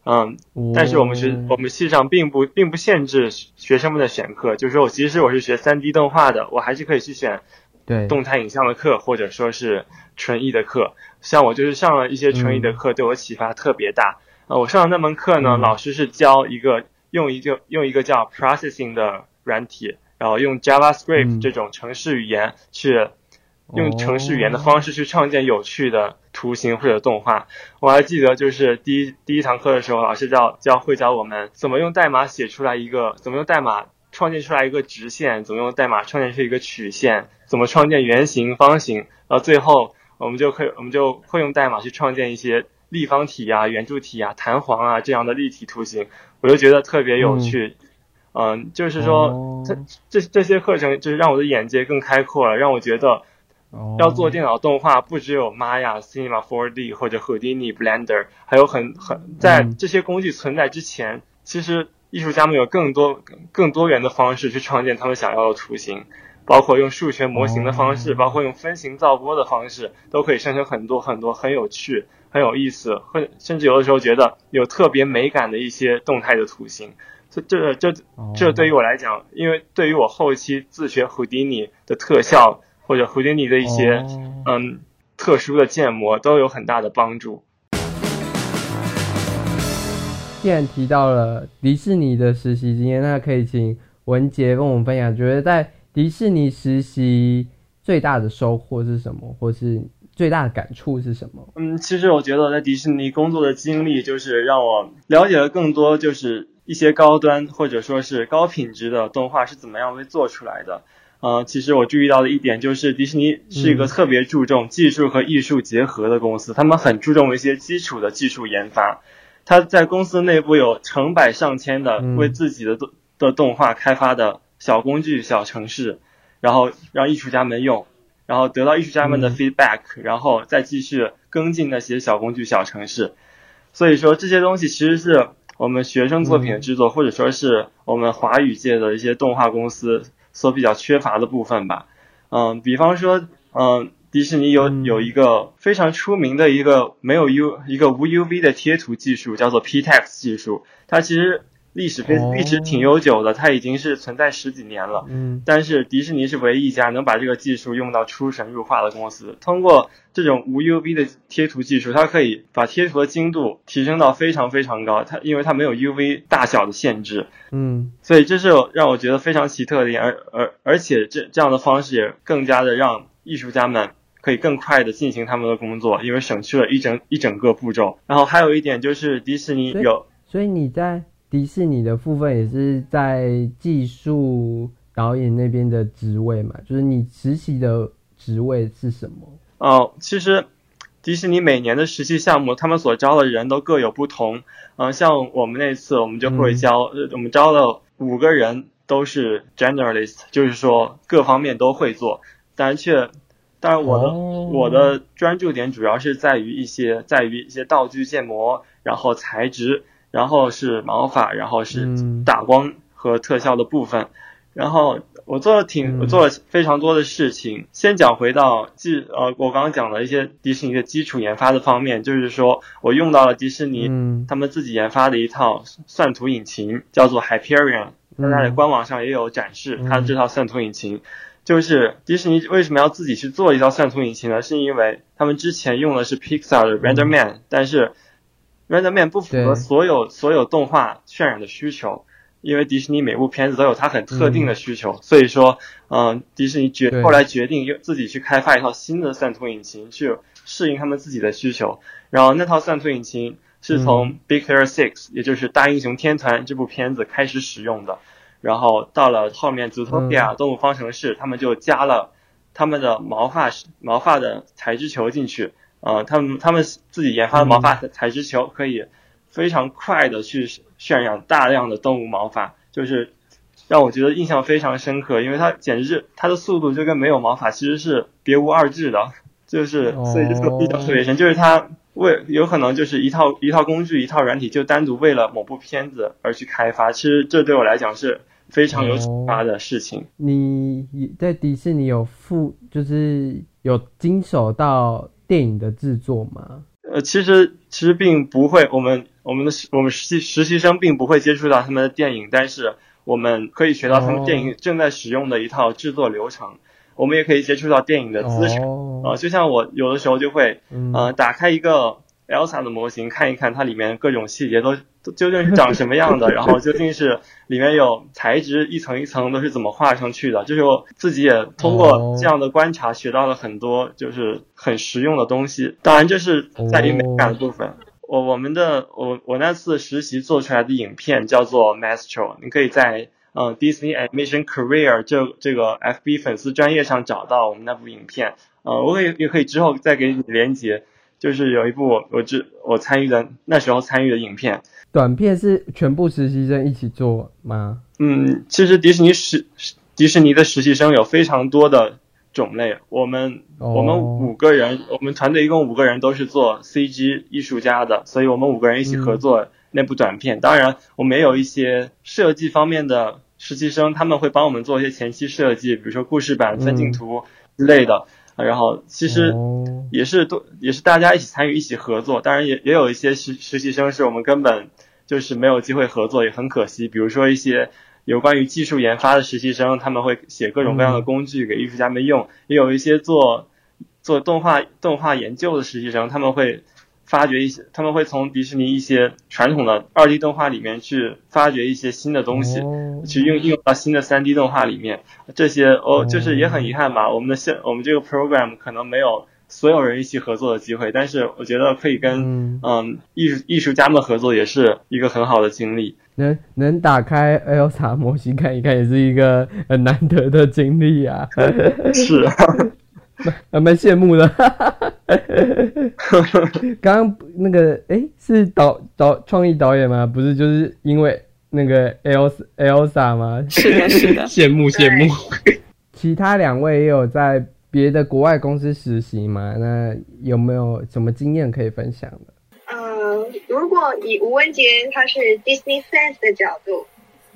嗯，但是我们学哦我们系上并不并不限制学生们的选课，就是说我即使我是学三 D 动画的，我还是可以去选对动态影像的课，或者说是纯艺的课。像我就是上了一些纯艺的课，对我启发特别大。呃，我上的那门课呢，嗯老师是教一个用一个用一个叫 processing 的软体，然后用 JavaScript 嗯这种程式语言去用程式语言的哦方式去创建有趣的图形或者动画。我还记得就是第一第一堂课的时候，老师教教会教我们怎么用代码写出来一个，怎么用代码创建出来一个直线，怎么用代码创建出一个曲线，怎么创建圆形、方形，然后最后我们就可以我们就会用代码去创建一些立方体啊、圆柱体啊、弹簧啊这样的立体图形，我就觉得特别有趣。嗯，就是说哦。这这这些课程就是让我的眼界更开阔了，让我觉得哦。要做电脑动画，不只有 Maya、Cinema 4D 或者 Houdini、Blender，还有很很在嗯。这些工具存在之前，其实艺术家们有更多更多元的方式去创建他们想要的图形，包括用数学模型的方式，哦包括用分形造波的方式，都可以生成很多很多很有趣、很有意思，或甚至有的时候觉得有特别美感的一些动态的图形。这这这哦这对于我来讲，因为对于我后期自学 Houdini 的特效或者 Houdini 的一些、哦嗯特殊的建模都有很大的帮助。既然提到了迪士尼的实习经验，那可以请文杰跟我们分享，觉得在迪士尼实习最大的收获是什么，或是最大的感触是什么？嗯，其实我觉得在迪士尼工作的经历，就是让我了解了更多，就是一些高端或者说是高品质的动画是怎么样被做出来的。呃，其实我注意到的一点就是，迪士尼是一个嗯特别注重技术和艺术结合的公司，他们很注重一些基础的技术研发。他在公司内部有成百上千的嗯为自己的动的动画开发的小工具、小程式，然后让艺术家们用，然后得到艺术家们的嗯 feedback，然后再继续跟进那些小工具、小程式。所以说这些东西其实是我们学生作品的制作，或者说是我们华语界的一些动画公司所比较缺乏的部分吧。嗯，比方说，嗯，迪士尼有有一个非常出名的一个没有 U 一个无 UV 的贴图技术，叫做 PTEX 技术，它其实。历史非历史挺悠久的，它已经是存在十几年了。嗯，但是迪士尼是唯一一家能把这个技术用到出神入化的公司。通过这种无 UV 的贴图技术，它可以把贴图的精度提升到非常非常高。它因为它没有 UV 大小的限制。嗯，所以这是让我觉得非常奇特的点。而而而且这这样的方式也更加的让艺术家们可以更快的进行他们的工作，因为省去了一整一整个步骤。然后还有一点就是迪士尼有，所以你在。迪士尼的部分也是在技术导演那边的职位嘛？就是你实习的职位是什么？哦，其实迪士尼每年的实习项目，他们所招的人都各有不同。嗯，像我们那次，我们就会招，我们招了五个人，都是 generalist，就是说各方面都会做。但是却，当然我的我的专注点主要是在于一些在于一些道具建模，然后材质。然后是毛发，然后是打光和特效的部分，然后我做了挺，我做了非常多的事情。先讲回到技，呃，我刚刚讲的一些迪士尼的基础研发的方面，就是说我用到了迪士尼他们自己研发的一套算图引擎，叫做 Hyperion，在它的官网上也有展示它的这套算图引擎。就是迪士尼为什么要自己去做一套算图引擎呢？是因为他们之前用的是 Pixar 的 RenderMan，但是 RenderMan 不符合所有所有动画渲染的需求，因为迪士尼每部片子都有它很特定的需求，所以说，嗯，迪士尼决后来决定用自己去开发一套新的算图引擎去适应他们自己的需求。然后那套算图引擎是从 Big Hero Six，也就是大英雄天团这部片子开始使用的，然后到了后面 Zootopia 动物方程式，他们就加了他们的毛发毛发的材质球进去。呃，他们他们自己研发的毛发材质球可以非常快的去渲染大量的动物毛发，就是让我觉得印象非常深刻，因为它简直是它的速度就跟没有毛发其实是别无二致的，就是所以这个印象特别深，就是它为有可能就是一套一套工具一套软体就单独为了某部片子而去开发，其实这对我来讲是非常有启发的事情。你在迪士尼有付就是有经手到。电影的制作吗？呃，其实其实并不会，我们我们的我们实习实习生并不会接触到他们的电影，但是我们可以学到他们电影正在使用的一套制作流程，我们也可以接触到电影的资产啊，就像我有的时候就会呃打开一个。Elsa 的模型看一看，它里面各种细节都究竟是长什么样的，然后究竟是里面有材质一层一层都是怎么画上去的，就是我自己也通过这样的观察学到了很多，就是很实用的东西。当然，这是在于美感的部分。我我们的我我那次实习做出来的影片叫做 Maestro，你可以在嗯 Disney Animation Career 这这个 FB 粉丝专业上找到我们那部影片。呃，我可以也可以之后再给你连接。就是有一部我我只我参与的那时候参与的影片，短片是全部实习生一起做吗？嗯，其实迪士尼实迪士尼的实习生有非常多的种类，我们我们五个人，我们团队一共五个人都是做 CG 艺术家的，所以我们五个人一起合作那部短片。当然，我们也有一些设计方面的实习生，他们会帮我们做一些前期设计，比如说故事板、分镜图之类的。然后其实也是都也是大家一起参与一起合作，当然也也有一些实实习生是我们根本就是没有机会合作，也很可惜。比如说一些有关于技术研发的实习生，他们会写各种各样的工具给艺术家们用；也有一些做做动画动画研究的实习生，他们会。发掘一些，他们会从迪士尼一些传统的二 D 动画里面去发掘一些新的东西，去用应用到新的三 D 动画里面。这些哦，就是也很遗憾吧。我们的现我们这个 program 可能没有所有人一起合作的机会，但是我觉得可以跟嗯艺术艺术家们合作，也是一个很好的经历。能能打开 Elsa 模型看一看，也是一个很难得的经历啊。是。蛮蛮羡慕的，刚刚那个哎是导导创意导演吗？不是，就是因为那个 Elsa Elsa 吗？是的，是的，羡 慕羡慕。其他两位也有在别的国外公司实习吗？那有没有什么经验可以分享的？嗯，如果。以吴文杰他是 Disney fans 的角度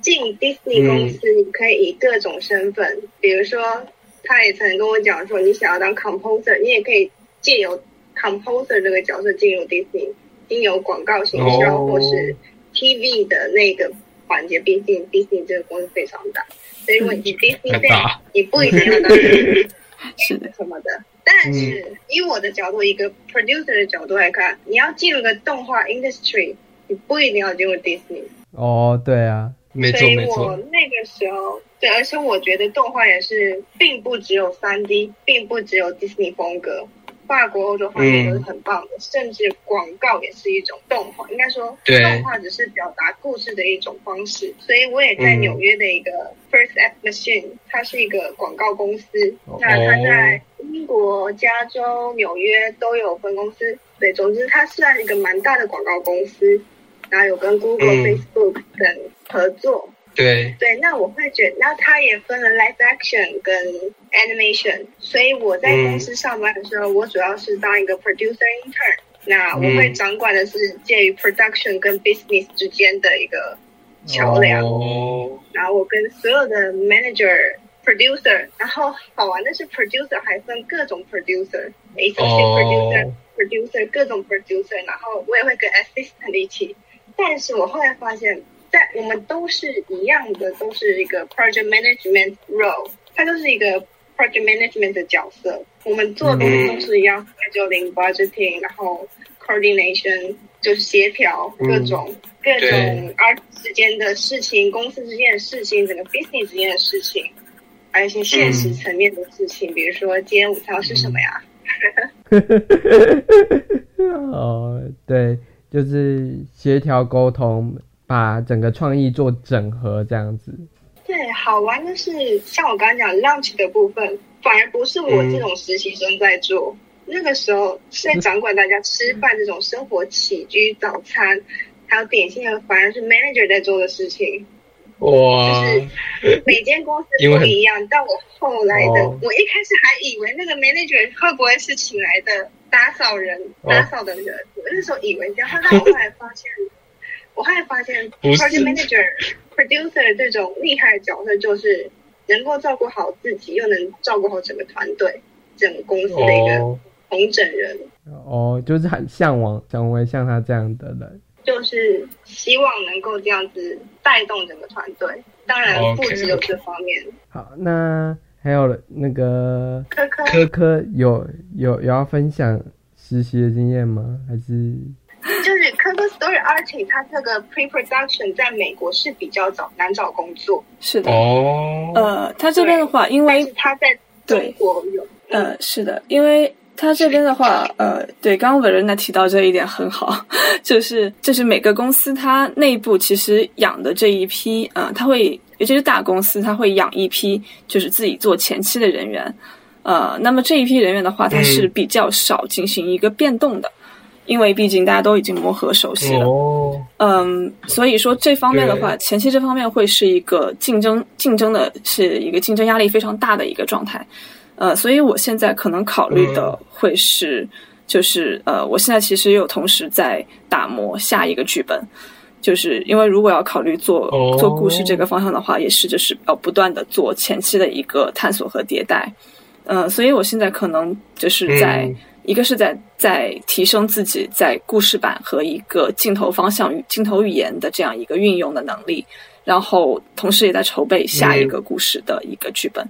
进 Disney 公司，你可以以各种身份，比如说他也曾跟我讲说，你想要当 composer，你也可以借由 composer 这个角色进入 Disney，经由广告行销或是 TV 的那个环节，毕竟 Disney 这个公司非常大，所以如果你 Disney fan，你不一定要当 是的。什么的。但是以我的角度，一个 producer 的角度来看，你要进入个动画 industry，你不一定要进入 Disney。哦，对啊，没错没错。所以我那个时候，对，而且我觉得动画也是，并不只有三 D，并不只有 Disney 风格。法国、欧洲方面都是很棒的，甚至广告也是一种动画。应该说，动画只是表达故事的一种方式。所以我也在纽约的一个 First App Machine，它是一个广告公司。那它在英国、加州、纽约都有分公司。对，总之它算一个蛮大的广告公司，然后有跟 Google、Facebook 等合作。对对，那我会觉得，那它也分了 live action 跟 animation，所以我在公司上班的时候，我主要是当一个 producer intern，那我会掌管的是介于 production 跟 business 之间的一个桥梁，然后我跟所有的 manager、producer，然后好玩的是 producer 还分各种 producer，associate producer、producer 各种 producer，然后我也会跟 assistant 一起，但是我后来发现。在我们都是一样的，都是一个 project management role，它就是一个 project management 的角色。我们做的东西都是一样，scheduling、budgeting，然后 coordination 就是协调各种各种 art 之间的事情，公司之间的事情，整个 business 之间的事情，还有一些现实层面的事情，比如说今天午餐是什么呀？哦，对，就是协调沟通。把整个创意做整合，这样子。对，好玩的是，像我刚刚讲 lunch 的部分，反而不是我这种实习生在做。那个时候是在掌管大家吃饭这种生活起居、早餐，还有点心的，反而是 manager 在做的事情。哇！就是每间公司不一样，但我后来的，我一开始还以为那个 manager 会不会是请来的打扫人、打扫的人，我那时候以为这样，但我后来发现。我后来发现，project manager、producer 这种厉害的角色，就是能够照顾好自己，又能照顾好整个团队、整个公司的一个同整人。哦，就是很向往成为像他这样的人，就是希望能够这样子带动整个团队。当然，不只有这方面。好，那还有那个科科科科有有有要分享实习的经验吗？还是？就是科科 Story Artist，它这个 pre-production 在美国是比较早难找工作。是的。哦。呃，他这边的话，因为他在中国有。呃，是的，因为他这边的话，呃，对，刚刚 Verena 提到这一点很好，就是就是每个公司它内部其实养的这一批，呃，他会尤其是大公司，他会养一批就是自己做前期的人员，呃，那么这一批人员的话，它是比较少进行一个变动的。因为毕竟大家都已经磨合熟悉了，嗯，所以说这方面的话，前期这方面会是一个竞争，竞争的是一个竞争压力非常大的一个状态，呃，所以我现在可能考虑的会是，就是呃，我现在其实也有同时在打磨下一个剧本，就是因为如果要考虑做做故事这个方向的话，也是就是要不断的做前期的一个探索和迭代，嗯，所以我现在可能就是在。一个是在在提升自己在故事版和一个镜头方向与镜头语言的这样一个运用的能力，然后同时也在筹备下一个故事的一个剧本，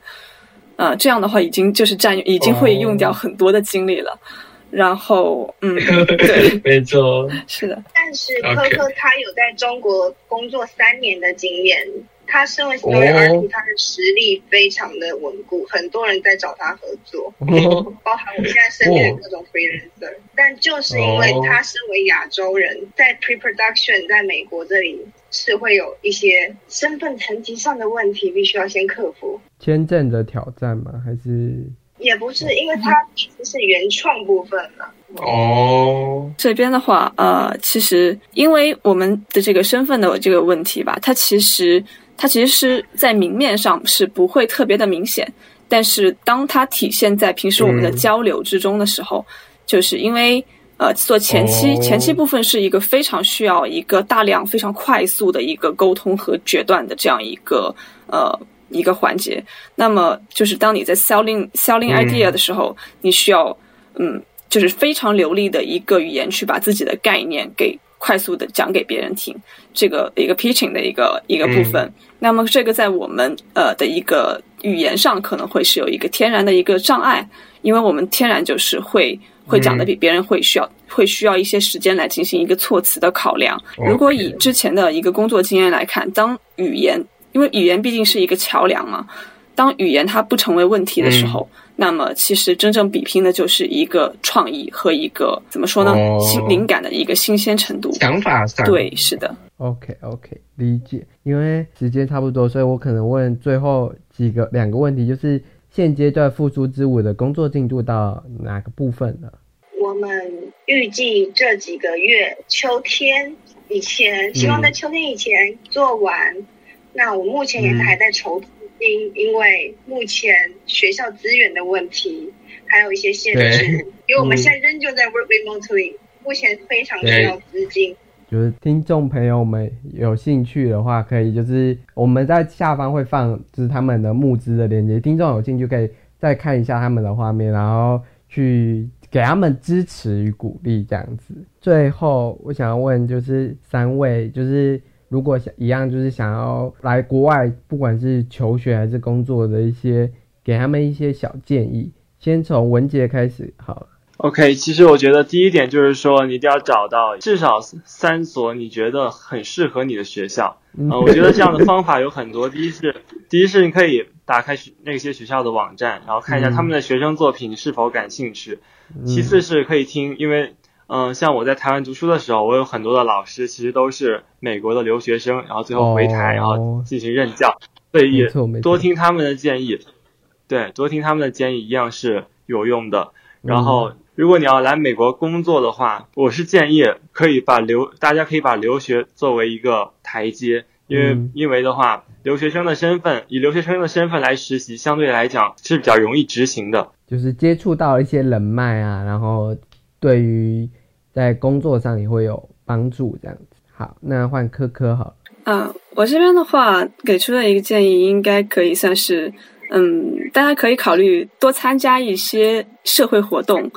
呃，这样的话已经就是占已经会用掉很多的精力了，然后嗯，对，没错，是的，但是科科他有在中国工作三年的经验。他身为 story artist，他的实力非常的稳固，很多人在找他合作，包含我现在身边的各种 freelancer。但就是因为他身为亚洲人，在 pre-production 在美国这里是会有一些身份层级上的问题，必须要先克服。签证的挑战吗？还是？也不是，因为他其实是原创部分了。哦，这边的话，呃，其实因为我们的这个身份的这个问题吧，它其实。它其实是在明面上是不会特别的明显，但是当它体现在平时我们的交流之中的时候，就是因为呃，做前期前期部分是一个非常需要一个大量非常快速的一个沟通和决断的这样一个呃一个环节。那么就是当你在 selling selling idea 的时候，你需要嗯，就是非常流利的一个语言去把自己的概念给快速的讲给别人听，这个一个 pitching 的一个一个部分。那么这个在我们呃的一个语言上可能会是有一个天然的一个障碍，因为我们天然就是会。会讲的比别人会需要会需要一些时间来进行一个措辞的考量。如果以之前的一个工作经验来看，当语言因为语言毕竟是一个桥梁嘛，当语言它不成为问题的时候，那么其实真正比拼的就是一个创意和一个怎么说呢，新灵感的一个新鲜程度。想法上对，是的。OK OK，理解。因为时间差不多，所以我可能问最后几个两个问题，就是。现阶段复苏之舞的工作进度到哪个部分了？我们预计这几个月秋天以前，希望在秋天以前做完。那我目前也是还在筹资金，因为目前学校资源的问题，还有一些限制。因为我们现在仍旧在 work remotely，目前非常需要资金。就是听众朋友们有兴趣的话，可以就是我们在下方会放就是他们的募资的链接，听众有兴趣可以再看一下他们的画面，然后去给他们支持与鼓励这样子。最后我想要问就是三位，就是如果想一样就是想要来国外，不管是求学还是工作的一些，给他们一些小建议。先从文杰开始好了。OK，其实我觉得第一点就是说，你一定要找到至少三所你觉得很适合你的学校。呃，我觉得这样的方法有很多。第一是，第一是你可以打开那些学校的网站，然后看一下他们的学生作品是否感兴趣。其次是可以听，因为嗯，像我在台湾读书的时候，我有很多的老师其实都是美国的留学生，然后最后回台，然后进行任教，所以也多听他们的建议。对，多听他们的建议一样是有用的。然后。如果你要来美国工作的话，我是建议可以把留，大家可以把留学作为一个台阶，因为因为的话，留学生的身份以留学生的身份来实习，相对来讲是比较容易执行的，就是接触到一些人脉啊，然后对于在工作上也会有帮助，这样子。好，那换科科好。嗯，我这边的话给出的一个建议，应该可以算是，嗯，大家可以考虑多参加一些社会活动。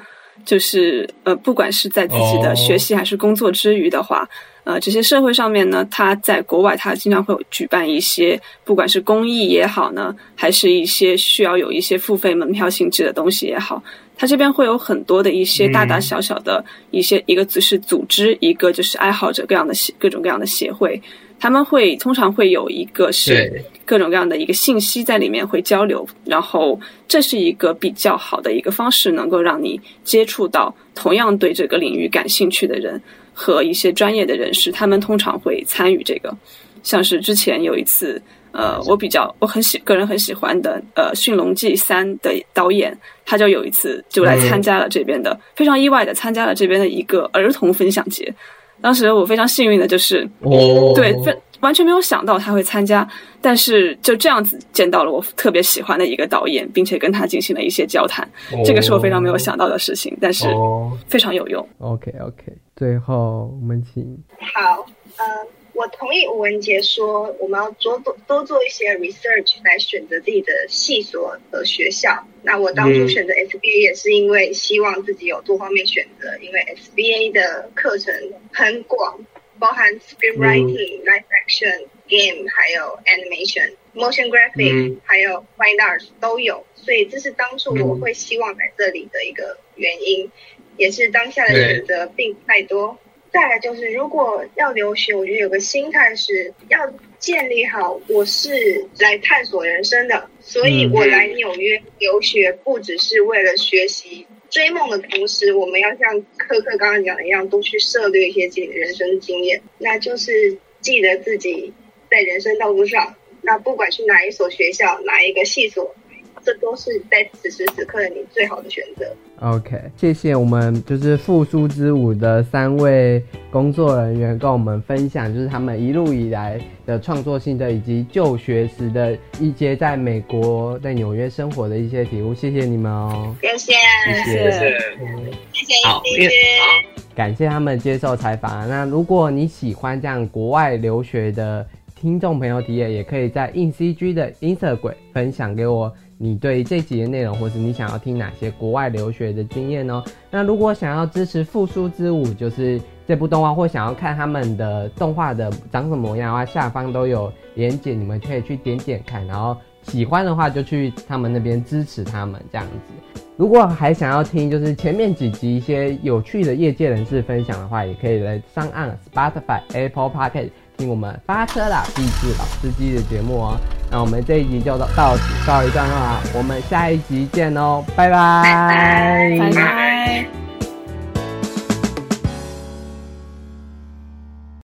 就是呃，不管是在自己的学习还是工作之余的话，呃，这些社会上面呢，它在国外它经常会有举办一些，不管是公益也好呢，还是一些需要有一些付费门票性质的东西也好，它这边会有很多的一些大大小小的一些一个只是组织，一个就是爱好者各样的协各种各样的协会。他们会通常会有一个是各种各样的一个信息在里面会交流，然后这是一个比较好的一个方式，能够让你接触到同样对这个领域感兴趣的人和一些专业的人士。他们通常会参与这个，像是之前有一次，呃，我比较我很喜个人很喜欢的呃《驯龙记三》的导演，他就有一次就来参加了这边的，非常意外的参加了这边的一个儿童分享节。当时我非常幸运的就是，对，完全没有想到他会参加，但是就这样子见到了我特别喜欢的一个导演，并且跟他进行了一些交谈，这个是我非常没有想到的事情，但是非常有用。OK OK，最后我们请好，嗯。我同意吴文杰说，我们要多多多做一些 research 来选择自己的系所和学校。那我当初选择 SBA 也是因为希望自己有多方面选择，因为 SBA 的课程很广，包含 screenwriting、live action、game，还有 animation、motion graphic，还有 fine arts 都有。所以这是当初我会希望在这里的一个原因，也是当下的选择并不太多。再来就是，如果要留学，我觉得有个心态是要建立好，我是来探索人生的，所以我来纽约留学不只是为了学习追梦的同时，我们要像科克刚刚讲的一样，多去涉猎一些自己的人生经验，那就是记得自己在人生道路上，那不管去哪一所学校，哪一个系所。这都是在此时此刻的你最好的选择。OK，谢谢我们就是复苏之舞的三位工作人员跟我们分享，就是他们一路以来的创作性的以及就学时的一些在美国在纽约生活的一些体悟。谢谢你们哦，谢谢，谢谢，谢谢，谢谢。感谢他们接受采访。那如果你喜欢这样国外留学的听众朋友体验，也可以在 in CG 的 Instagram 分享给我你对这集的内容，或是你想要听哪些国外留学的经验哦。那如果想要支持复苏之舞，就是这部动画，或想要看他们的动画的长什么模样的话，下方都有连结，你们可以去点点看，然后喜欢的话就去他们那边支持他们这样子。如果还想要听就是前面几集一些有趣的业界人士分享的话，也可以来上岸 Spotify、Apple p o c k e t 听我们发车啦，励志老司机的节目哦。那我们这一集就到到此告一段落，我们下一集见哦，拜拜，拜拜。